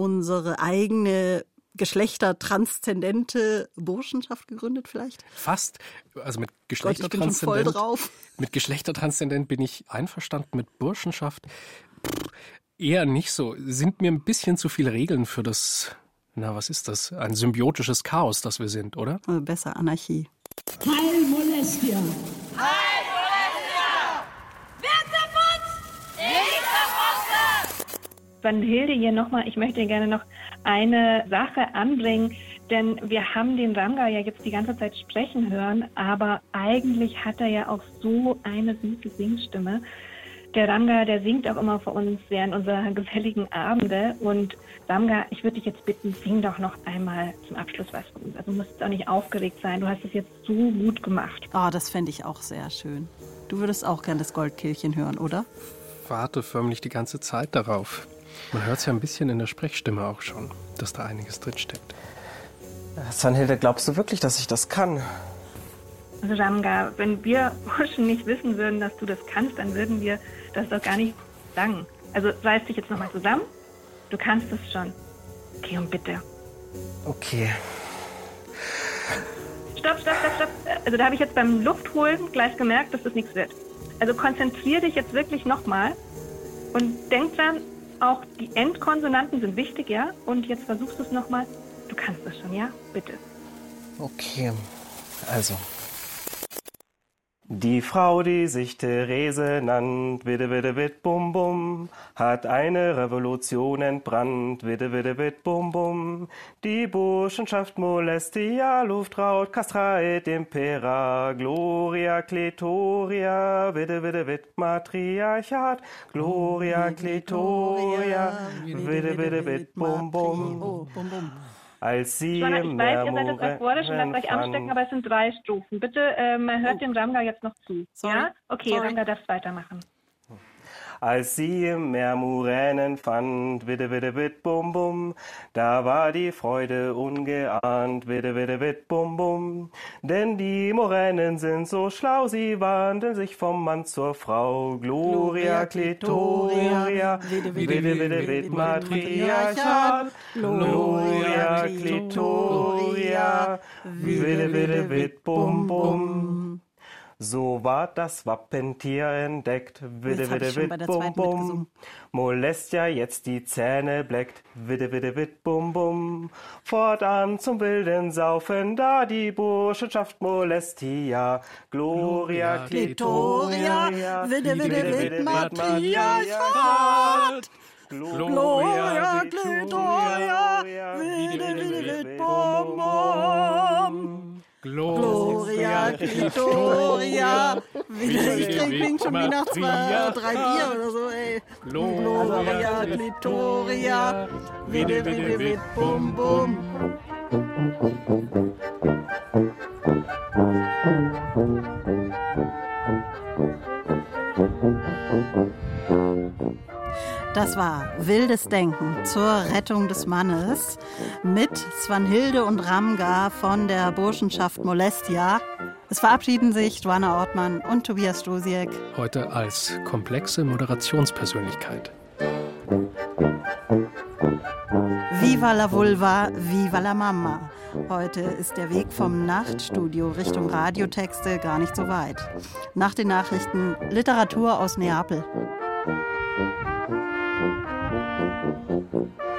unsere eigene geschlechtertranszendente Burschenschaft gegründet vielleicht? Fast, also mit Gott, ich bin schon voll Geschlechtertranszendent. drauf. Mit Geschlechtertranszendent bin ich einverstanden, mit Burschenschaft pff, eher nicht so. Sind mir ein bisschen zu viele Regeln für das, na was ist das? Ein symbiotisches Chaos, das wir sind, oder? Also besser Anarchie. Heil Molestia! Heil Molestia! Wer zerputzt? Ich zerputze! Van Hilde hier nochmal, ich möchte gerne noch eine Sache anbringen, denn wir haben den Ranga ja jetzt die ganze Zeit sprechen hören, aber eigentlich hat er ja auch so eine süße Singstimme. Der Ramga, der singt auch immer für uns während unserer geselligen Abende. Und Ramga, ich würde dich jetzt bitten, sing doch noch einmal zum Abschluss was für uns. Also du musst auch nicht aufgeregt sein. Du hast es jetzt so gut gemacht. Oh, das fände ich auch sehr schön. Du würdest auch gern das Goldkehlchen hören, oder? Warte förmlich die ganze Zeit darauf. Man hört es ja ein bisschen in der Sprechstimme auch schon, dass da einiges drinsteckt. Sanhilde, glaubst du wirklich, dass ich das kann? Also Ramga, wenn wir Burschen nicht wissen würden, dass du das kannst, dann würden wir das doch gar nicht sagen. Also reiß dich jetzt nochmal zusammen. Du kannst es schon. Okay, und bitte. Okay. Stopp, stopp, stopp, stopp. Also da habe ich jetzt beim Luftholen gleich gemerkt, dass das nichts wird. Also konzentrier dich jetzt wirklich nochmal und denk dran, auch die Endkonsonanten sind wichtig, ja? Und jetzt versuchst du es nochmal. Du kannst es schon, ja? Bitte. Okay. Also. Die Frau, die sich Therese nannt, witte, witte, witt, bum, bum, hat eine Revolution entbrannt, witte, witte, witt, bum, bum. Die Burschenschaft Molestia, Luftraut, Castreit, Impera, Gloria, Kletoria, witte, witte, witt, Matriarchat, Gloria, Kletoria, witte, witte, witt, bum, bum. Oh. Als sie im ich weiß, ihr seid jetzt euphorisch und lasst euch anstecken, aber es sind drei Strophen. Bitte ähm, hört dem Ramga jetzt noch zu. Sorry. Ja? Okay, Sorry. Ramga darfst weitermachen. Als sie im Meer Muränen fand, witte, witte, witt, bum, bum, da war die Freude ungeahnt, witte, witte, witt, bum, bum. Denn die Moränen sind so schlau, sie wandeln sich vom Mann zur Frau. Gloria, Klitoria, witte, witte, witte, witt, Matriarchat. Gloria, Klitoria, witte, witte, witt, bum, bum. So ward das Wappentier entdeckt, witte, witte, schon bei witt, der bum, zweiten bum. mitgesungen. Molestia jetzt die Zähne bleckt, witte, witte, witt, bum, bum. Fortan zum wilden Saufen, da die Burschenschaft Molestia, Gloria, Klitoria, witte, witte, witt, Matriarchat. Gloria, Klitoria, witte, witte, witt, bum, bum. Gloria. Wieder, ich trinke schon wie nach zwei, drei Bier oder so, ey. Gloria, Klitoria. Witte, witte, witt, bum, bum. Das war Wildes Denken zur Rettung des Mannes mit Svanhilde und Ramga von der Burschenschaft Molestia. Es verabschieden sich Joanna Ortmann und Tobias Stosiek. Heute als komplexe Moderationspersönlichkeit. Viva la Vulva, viva la Mama. Heute ist der Weg vom Nachtstudio Richtung Radiotexte gar nicht so weit. Nach den Nachrichten Literatur aus Neapel. Mm-hmm.